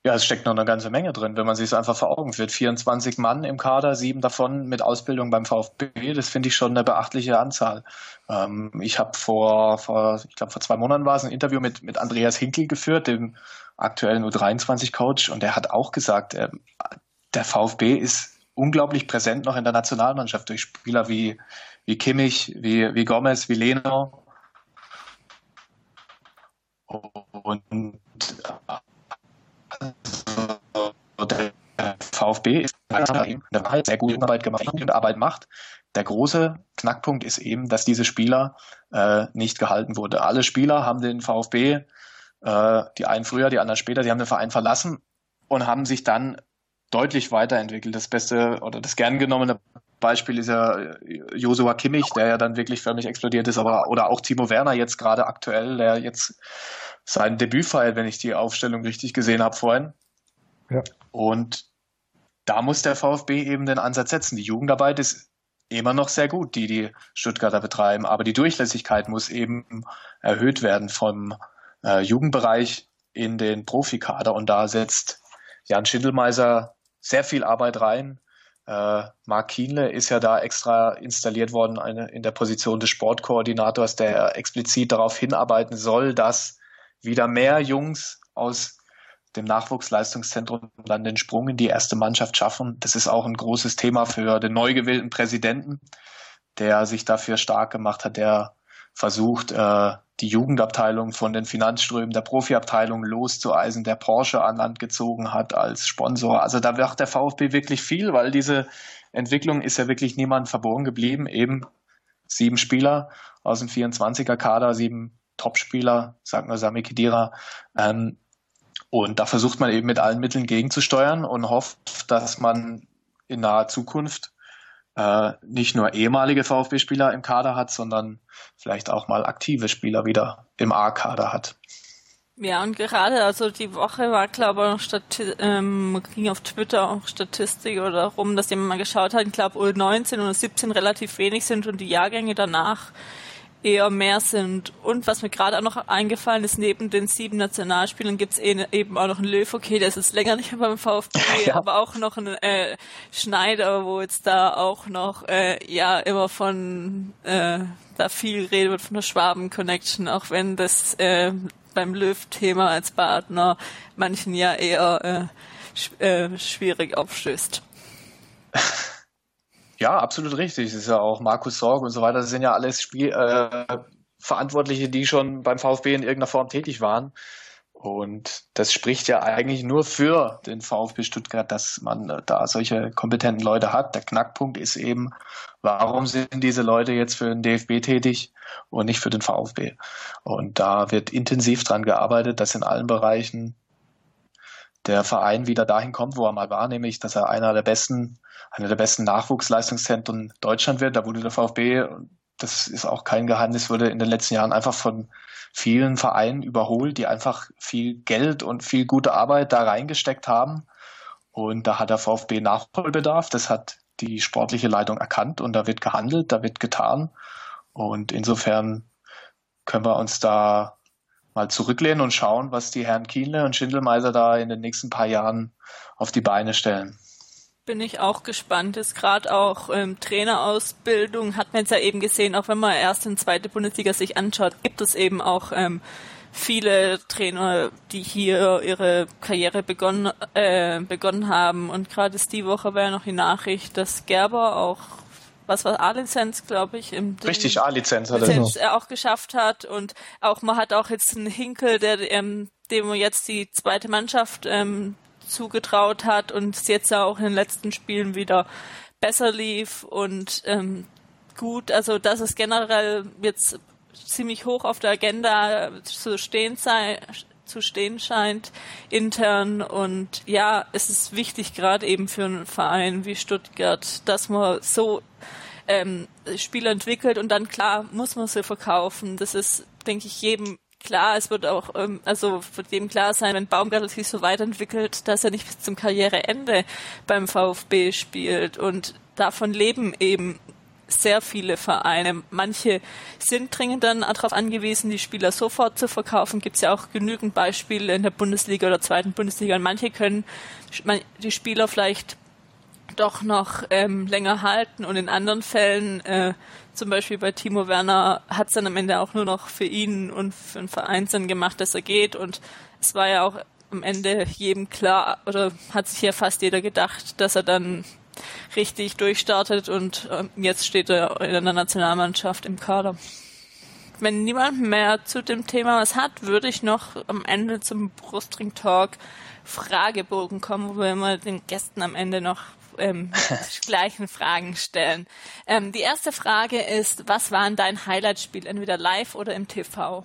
Ja, es steckt noch eine ganze Menge drin, wenn man sich es einfach vor Augen führt. 24 Mann im Kader, sieben davon mit Ausbildung beim VfB, das finde ich schon eine beachtliche Anzahl. Ähm, ich habe vor, vor, ich glaube vor zwei Monaten war es ein Interview mit, mit Andreas Hinkel geführt, dem aktuellen U23-Coach, und der hat auch gesagt, äh, der VfB ist unglaublich präsent noch in der Nationalmannschaft durch Spieler wie, wie Kimmich, wie, wie Gomez, wie Leno. Und also, der VfB ist eine Wahrheit sehr gute Arbeit gemacht und Arbeit macht. Der große Knackpunkt ist eben, dass diese Spieler äh, nicht gehalten wurde. Alle Spieler haben den VfB, äh, die einen früher, die anderen später, die haben den Verein verlassen und haben sich dann deutlich weiterentwickelt. Das beste oder das gern genommene Beispiel ist ja äh, Josua Kimmich, der ja dann wirklich förmlich explodiert ist, aber oder auch Timo Werner jetzt gerade aktuell, der jetzt sein Debüt feiert, wenn ich die Aufstellung richtig gesehen habe vorhin. Ja. Und da muss der VfB eben den Ansatz setzen. Die Jugendarbeit ist immer noch sehr gut, die die Stuttgarter betreiben, aber die Durchlässigkeit muss eben erhöht werden vom äh, Jugendbereich in den Profikader und da setzt Jan Schindelmeiser sehr viel Arbeit rein. Äh, Marc Kienle ist ja da extra installiert worden eine, in der Position des Sportkoordinators, der explizit darauf hinarbeiten soll, dass wieder mehr Jungs aus dem Nachwuchsleistungszentrum dann den Sprung in die erste Mannschaft schaffen. Das ist auch ein großes Thema für den neu gewählten Präsidenten, der sich dafür stark gemacht hat, der versucht, äh, die Jugendabteilung von den Finanzströmen der Profiabteilung loszueisen, der Porsche an Land gezogen hat als Sponsor. Also da macht der VfB wirklich viel, weil diese Entwicklung ist ja wirklich niemand verborgen geblieben. Eben sieben Spieler aus dem 24er Kader, sieben Topspieler, sagen wir Sami Khedira. Ähm, und da versucht man eben mit allen Mitteln gegenzusteuern und hofft, dass man in naher Zukunft äh, nicht nur ehemalige VfB-Spieler im Kader hat, sondern vielleicht auch mal aktive Spieler wieder im A-Kader hat. Ja, und gerade, also die Woche war, glaube ich, ähm, ging auf Twitter auch Statistik oder rum, dass jemand mal geschaut hat, ich glaube, U19 und 17 relativ wenig sind und die Jahrgänge danach eher mehr sind. Und was mir gerade auch noch eingefallen ist, neben den sieben Nationalspielern gibt es eh, eben auch noch einen Löw, okay, der ist jetzt länger nicht mehr beim VfB, ja. aber auch noch einen äh, Schneider, wo jetzt da auch noch äh, ja immer von äh, da viel Rede wird von der Schwaben-Connection, auch wenn das äh, beim Löw-Thema als Partner manchen ja eher äh, sch äh, schwierig aufstößt. Ja, absolut richtig. Das ist ja auch Markus Sorg und so weiter. Das sind ja alles Spiel, äh, Verantwortliche, die schon beim VfB in irgendeiner Form tätig waren. Und das spricht ja eigentlich nur für den VfB Stuttgart, dass man da solche kompetenten Leute hat. Der Knackpunkt ist eben, warum sind diese Leute jetzt für den DFB tätig und nicht für den VfB? Und da wird intensiv dran gearbeitet, dass in allen Bereichen der Verein wieder dahin kommt, wo er mal war, nämlich, dass er einer der besten einer der besten Nachwuchsleistungszentren Deutschland wird. Da wurde der VfB, das ist auch kein Geheimnis, wurde in den letzten Jahren einfach von vielen Vereinen überholt, die einfach viel Geld und viel gute Arbeit da reingesteckt haben. Und da hat der VfB Nachholbedarf. Das hat die sportliche Leitung erkannt und da wird gehandelt, da wird getan. Und insofern können wir uns da mal zurücklehnen und schauen, was die Herren Kienle und Schindelmeiser da in den nächsten paar Jahren auf die Beine stellen bin ich auch gespannt. Ist gerade auch ähm, Trainerausbildung, hat man jetzt ja eben gesehen, auch wenn man erst in zweite Bundesliga sich anschaut, gibt es eben auch ähm, viele Trainer, die hier ihre Karriere begonnen, äh, begonnen haben. Und gerade ist die Woche war ja noch die Nachricht, dass Gerber auch was war A-Lizenz, glaube ich, im Richtig, A-Lizenz hat er auch geschafft hat und auch man hat auch jetzt einen Hinkel, der ähm, dem jetzt die zweite Mannschaft ähm, zugetraut hat und es jetzt auch in den letzten Spielen wieder besser lief und ähm, gut, also dass es generell jetzt ziemlich hoch auf der Agenda zu stehen sei, zu stehen scheint intern und ja, es ist wichtig gerade eben für einen Verein wie Stuttgart, dass man so ähm, Spiele entwickelt und dann klar muss man sie verkaufen. Das ist, denke ich, jedem klar, es wird auch, ähm, also wird dem klar sein, wenn Baumgartel sich so weiterentwickelt, dass er nicht bis zum Karriereende beim VfB spielt und davon leben eben sehr viele Vereine. Manche sind dringend dann darauf angewiesen, die Spieler sofort zu verkaufen. Gibt es ja auch genügend Beispiele in der Bundesliga oder zweiten Bundesliga. Und manche können die Spieler vielleicht doch noch ähm, länger halten und in anderen Fällen äh, zum Beispiel bei Timo Werner hat es dann am Ende auch nur noch für ihn und für den Verein Sinn gemacht, dass er geht. Und es war ja auch am Ende jedem klar, oder hat sich ja fast jeder gedacht, dass er dann richtig durchstartet und äh, jetzt steht er in der Nationalmannschaft im Kader. Wenn niemand mehr zu dem Thema was hat, würde ich noch am Ende zum Brustring Talk Fragebogen kommen, wo wir immer den Gästen am Ende noch ähm, gleichen Fragen stellen. Ähm, die erste Frage ist, was war dein Highlight-Spiel, entweder live oder im TV?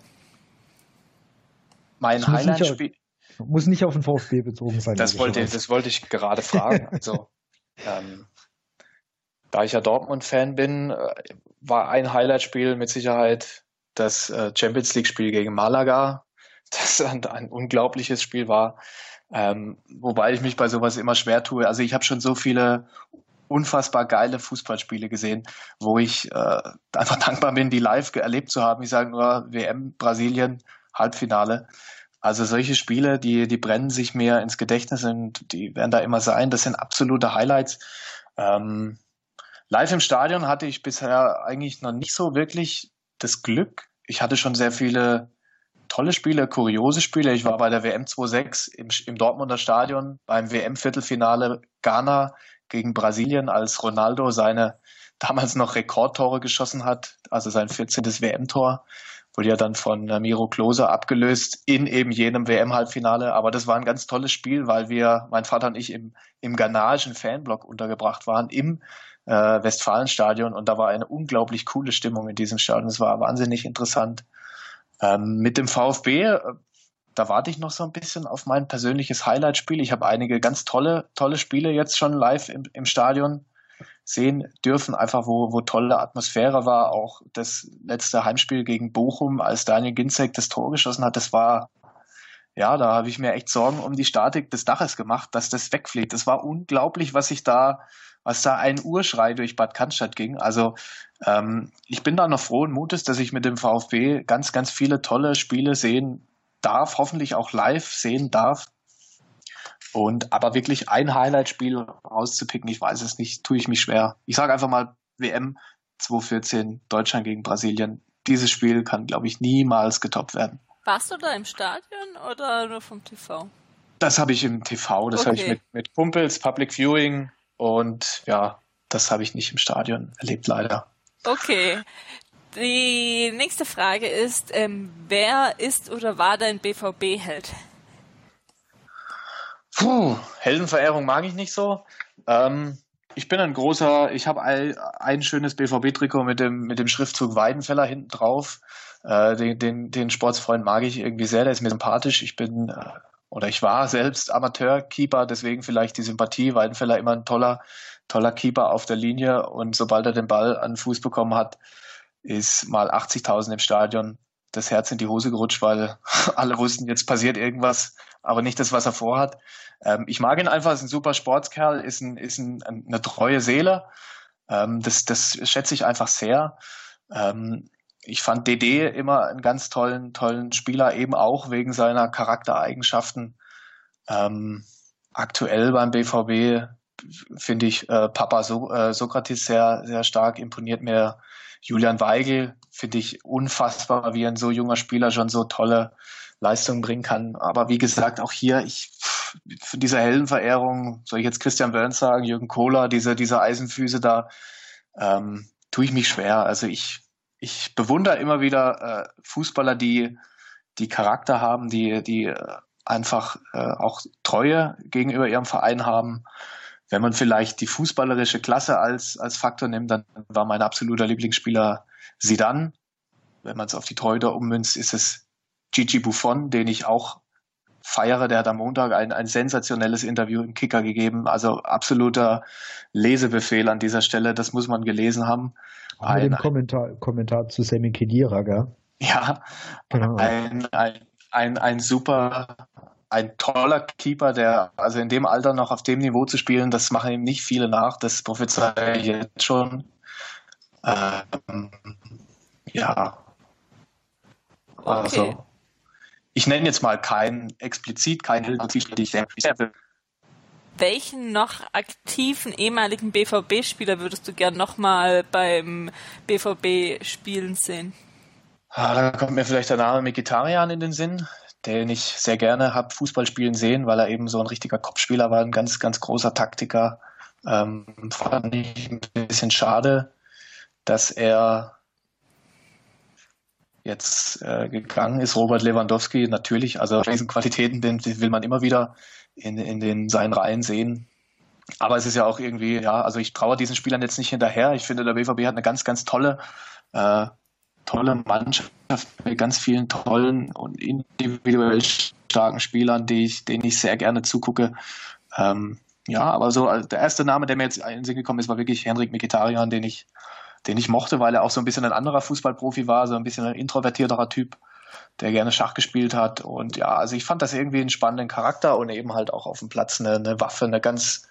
Mein Highlight-Spiel muss nicht auf den VfB bezogen sein. Das wollte, das wollte ich gerade fragen. Also, ähm, da ich ja Dortmund-Fan bin, äh, war ein Highlight-Spiel mit Sicherheit das äh, Champions League-Spiel gegen Malaga, das ein, ein unglaubliches Spiel war. Ähm, wobei ich mich bei sowas immer schwer tue. Also ich habe schon so viele unfassbar geile Fußballspiele gesehen, wo ich äh, einfach dankbar bin, die live erlebt zu haben. Ich sage nur WM Brasilien Halbfinale. Also solche Spiele, die die brennen sich mir ins Gedächtnis und die werden da immer sein. Das sind absolute Highlights. Ähm, live im Stadion hatte ich bisher eigentlich noch nicht so wirklich das Glück. Ich hatte schon sehr viele tolle Spiele, kuriose Spiele. Ich war bei der WM 26 im, im Dortmunder Stadion beim WM-Viertelfinale Ghana gegen Brasilien, als Ronaldo seine damals noch Rekordtore geschossen hat, also sein 14. WM-Tor, wurde ja dann von Miro Klose abgelöst in eben jenem WM-Halbfinale. Aber das war ein ganz tolles Spiel, weil wir, mein Vater und ich, im, im ghanaischen Fanblock untergebracht waren, im äh, Westfalenstadion. Und da war eine unglaublich coole Stimmung in diesem Stadion. Es war wahnsinnig interessant. Ähm, mit dem VfB, äh, da warte ich noch so ein bisschen auf mein persönliches Highlight-Spiel. Ich habe einige ganz tolle, tolle Spiele jetzt schon live im, im Stadion sehen dürfen, einfach wo, wo tolle Atmosphäre war. Auch das letzte Heimspiel gegen Bochum, als Daniel Ginzek das Tor geschossen hat, das war, ja, da habe ich mir echt Sorgen um die Statik des Daches gemacht, dass das wegfliegt. Das war unglaublich, was ich da was da ein Urschrei durch Bad Cannstatt ging. Also ähm, ich bin da noch frohen Mutes, dass ich mit dem VfB ganz, ganz viele tolle Spiele sehen darf, hoffentlich auch live sehen darf. Und aber wirklich ein Highlight-Spiel rauszupicken, ich weiß es nicht, tue ich mich schwer. Ich sage einfach mal WM 2014, Deutschland gegen Brasilien. Dieses Spiel kann, glaube ich, niemals getoppt werden. Warst du da im Stadion oder nur vom TV? Das habe ich im TV, das okay. habe ich mit, mit Kumpels, Public Viewing, und ja, das habe ich nicht im Stadion erlebt, leider. Okay. Die nächste Frage ist, ähm, wer ist oder war dein BVB-Held? Puh, Heldenverehrung mag ich nicht so. Ähm, ich bin ein großer, ich habe ein, ein schönes BVB-Trikot mit dem, mit dem Schriftzug Weidenfeller hinten drauf. Äh, den, den, den Sportsfreund mag ich irgendwie sehr, der ist mir sympathisch. Ich bin äh, oder ich war selbst Amateurkeeper, deswegen vielleicht die Sympathie. Weidenfeller immer ein toller, toller Keeper auf der Linie und sobald er den Ball an den Fuß bekommen hat, ist mal 80.000 im Stadion das Herz in die Hose gerutscht, weil alle wussten, jetzt passiert irgendwas, aber nicht das, was er vorhat. Ähm, ich mag ihn einfach, ist ein super Sportskerl, ist, ein, ist ein, eine treue Seele. Ähm, das, das schätze ich einfach sehr. Ähm, ich fand DD immer einen ganz tollen, tollen Spieler, eben auch wegen seiner Charaktereigenschaften. Ähm, aktuell beim BVB finde ich äh, Papa so äh, Sokrates sehr, sehr stark, imponiert mir Julian Weigel, finde ich unfassbar, wie ein so junger Spieler schon so tolle Leistungen bringen kann. Aber wie gesagt, auch hier, ich für diese Heldenverehrung, soll ich jetzt Christian Burns sagen, Jürgen Kohler, diese, diese Eisenfüße da, ähm, tue ich mich schwer. Also ich, ich bewundere immer wieder äh, Fußballer, die, die Charakter haben, die, die äh, einfach äh, auch Treue gegenüber ihrem Verein haben. Wenn man vielleicht die fußballerische Klasse als, als Faktor nimmt, dann war mein absoluter Lieblingsspieler Sidan. Wenn man es auf die Treue ummünzt, ist es Gigi Buffon, den ich auch feiere. Der hat am Montag ein, ein sensationelles Interview im Kicker gegeben. Also absoluter Lesebefehl an dieser Stelle. Das muss man gelesen haben. Ein, mit dem Kommentar, Kommentar zu Sammy Kedira, gell? Ja, genau. ein, ein, ein, ein super, ein toller Keeper, der, also in dem Alter noch auf dem Niveau zu spielen, das machen ihm nicht viele nach. Das prophezei ich jetzt schon. Ähm, ja. Also. Ich nenne jetzt mal keinen explizit keinen Hilfsspieler, die ich sehr welchen noch aktiven ehemaligen BVB-Spieler würdest du gern nochmal beim BVB spielen sehen? Ah, da kommt mir vielleicht der Name Mikitarian in den Sinn, den ich sehr gerne habe Fußball spielen sehen, weil er eben so ein richtiger Kopfspieler war, ein ganz, ganz großer Taktiker. Ähm, fand ich ein bisschen schade, dass er jetzt äh, gegangen ist. Robert Lewandowski natürlich, also diesen Qualitäten, den, den will man immer wieder in, in den seinen Reihen sehen. Aber es ist ja auch irgendwie, ja, also ich traue diesen Spielern jetzt nicht hinterher. Ich finde, der BVB hat eine ganz, ganz tolle, äh, tolle Mannschaft mit ganz vielen tollen und individuell starken Spielern, die ich, denen ich sehr gerne zugucke. Ähm, ja, aber so also der erste Name, der mir jetzt in den Sinn gekommen ist, war wirklich Henrik Mikitarian, den ich den ich mochte, weil er auch so ein bisschen ein anderer Fußballprofi war, so ein bisschen ein introvertierterer Typ, der gerne Schach gespielt hat. Und ja, also ich fand das irgendwie einen spannenden Charakter und eben halt auch auf dem Platz eine, eine Waffe, eine ganz,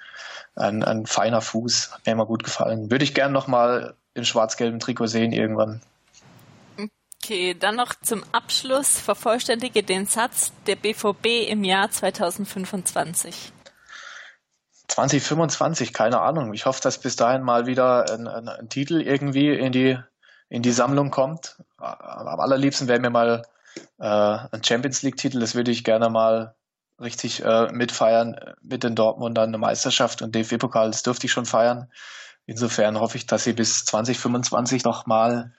ein, ein feiner Fuß. Hat mir immer gut gefallen. Würde ich gerne nochmal im schwarz-gelben Trikot sehen irgendwann. Okay, dann noch zum Abschluss vervollständige den Satz der BVB im Jahr 2025. 2025, keine Ahnung. Ich hoffe, dass bis dahin mal wieder ein, ein, ein Titel irgendwie in die, in die Sammlung kommt. Am allerliebsten wäre mir mal äh, ein Champions League-Titel. Das würde ich gerne mal richtig äh, mitfeiern mit den Dortmundern eine Meisterschaft und DFB-Pokal. Das dürfte ich schon feiern. Insofern hoffe ich, dass sie bis 2025 noch mal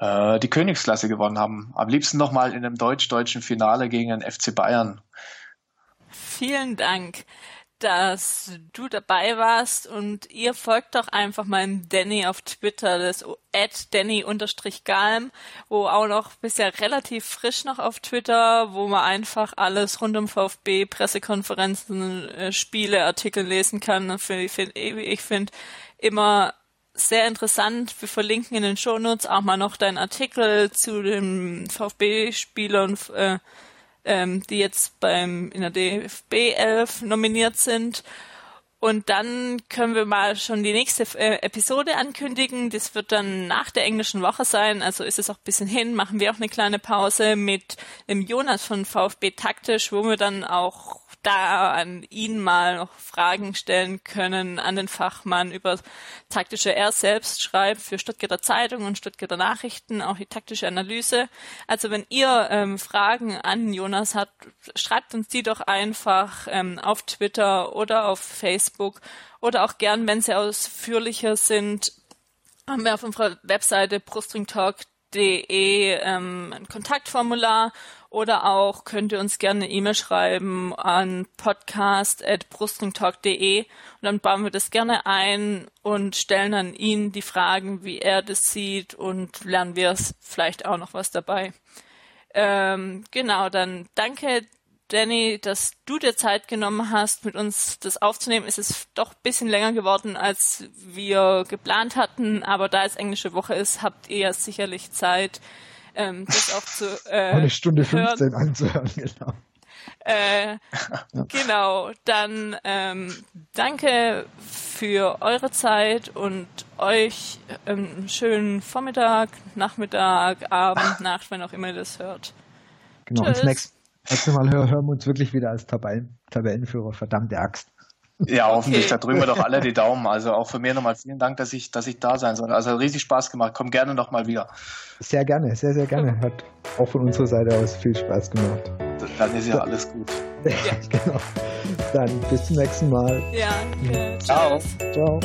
äh, die Königsklasse gewonnen haben. Am liebsten noch mal in einem deutsch-deutschen Finale gegen den FC Bayern. Vielen Dank dass du dabei warst und ihr folgt doch einfach meinem Danny auf Twitter, das at Danny-Galm, wo auch noch bisher relativ frisch noch auf Twitter, wo man einfach alles rund um VfB, Pressekonferenzen, äh, Spiele, Artikel lesen kann. Ich finde immer sehr interessant. Wir verlinken in den Shownotes auch mal noch deinen Artikel zu den VfB-Spielern, äh, ähm, die jetzt beim in der DFB 11 nominiert sind. Und dann können wir mal schon die nächste äh, Episode ankündigen. Das wird dann nach der englischen Woche sein, also ist es auch ein bisschen hin. Machen wir auch eine kleine Pause mit dem Jonas von VfB Taktisch, wo wir dann auch da an ihn mal noch Fragen stellen können an den Fachmann über taktische. Er selbst schreibt für Stuttgarter Zeitung und Stuttgarter Nachrichten auch die taktische Analyse. Also wenn ihr ähm, Fragen an Jonas habt, schreibt uns die doch einfach ähm, auf Twitter oder auf Facebook oder auch gern, wenn sie ausführlicher sind, haben wir auf unserer Webseite brustringtalk.de ähm, ein Kontaktformular oder auch könnt ihr uns gerne eine E-Mail schreiben an podcast.brustringtalk.de und dann bauen wir das gerne ein und stellen an ihn die Fragen, wie er das sieht und lernen wir vielleicht auch noch was dabei. Ähm, genau, dann danke Danny, dass du dir Zeit genommen hast, mit uns das aufzunehmen. Es ist doch ein bisschen länger geworden, als wir geplant hatten, aber da es englische Woche ist, habt ihr ja sicherlich Zeit, ähm, das auch zu äh, Eine Stunde 15 hören. anzuhören, genau. Äh. Genau, dann ähm, danke für eure Zeit und euch ähm, einen schönen Vormittag, Nachmittag, Abend, Nacht, wenn auch immer ihr das hört. Genau, Tschüss. das nächste, nächste Mal hören, hören wir uns wirklich wieder als Tabellen, Tabellenführer, verdammte Axt. Ja, hoffentlich. Okay. Da drücken wir doch alle die Daumen. Also auch von mir nochmal vielen Dank, dass ich, dass ich da sein soll. Also riesig Spaß gemacht. Komm gerne nochmal wieder. Sehr gerne, sehr, sehr gerne. Hat auch von unserer Seite aus viel Spaß gemacht. Dann ist ja so. alles gut. Ja, genau. Dann bis zum nächsten Mal. Ja, okay. Ciao. Ciao.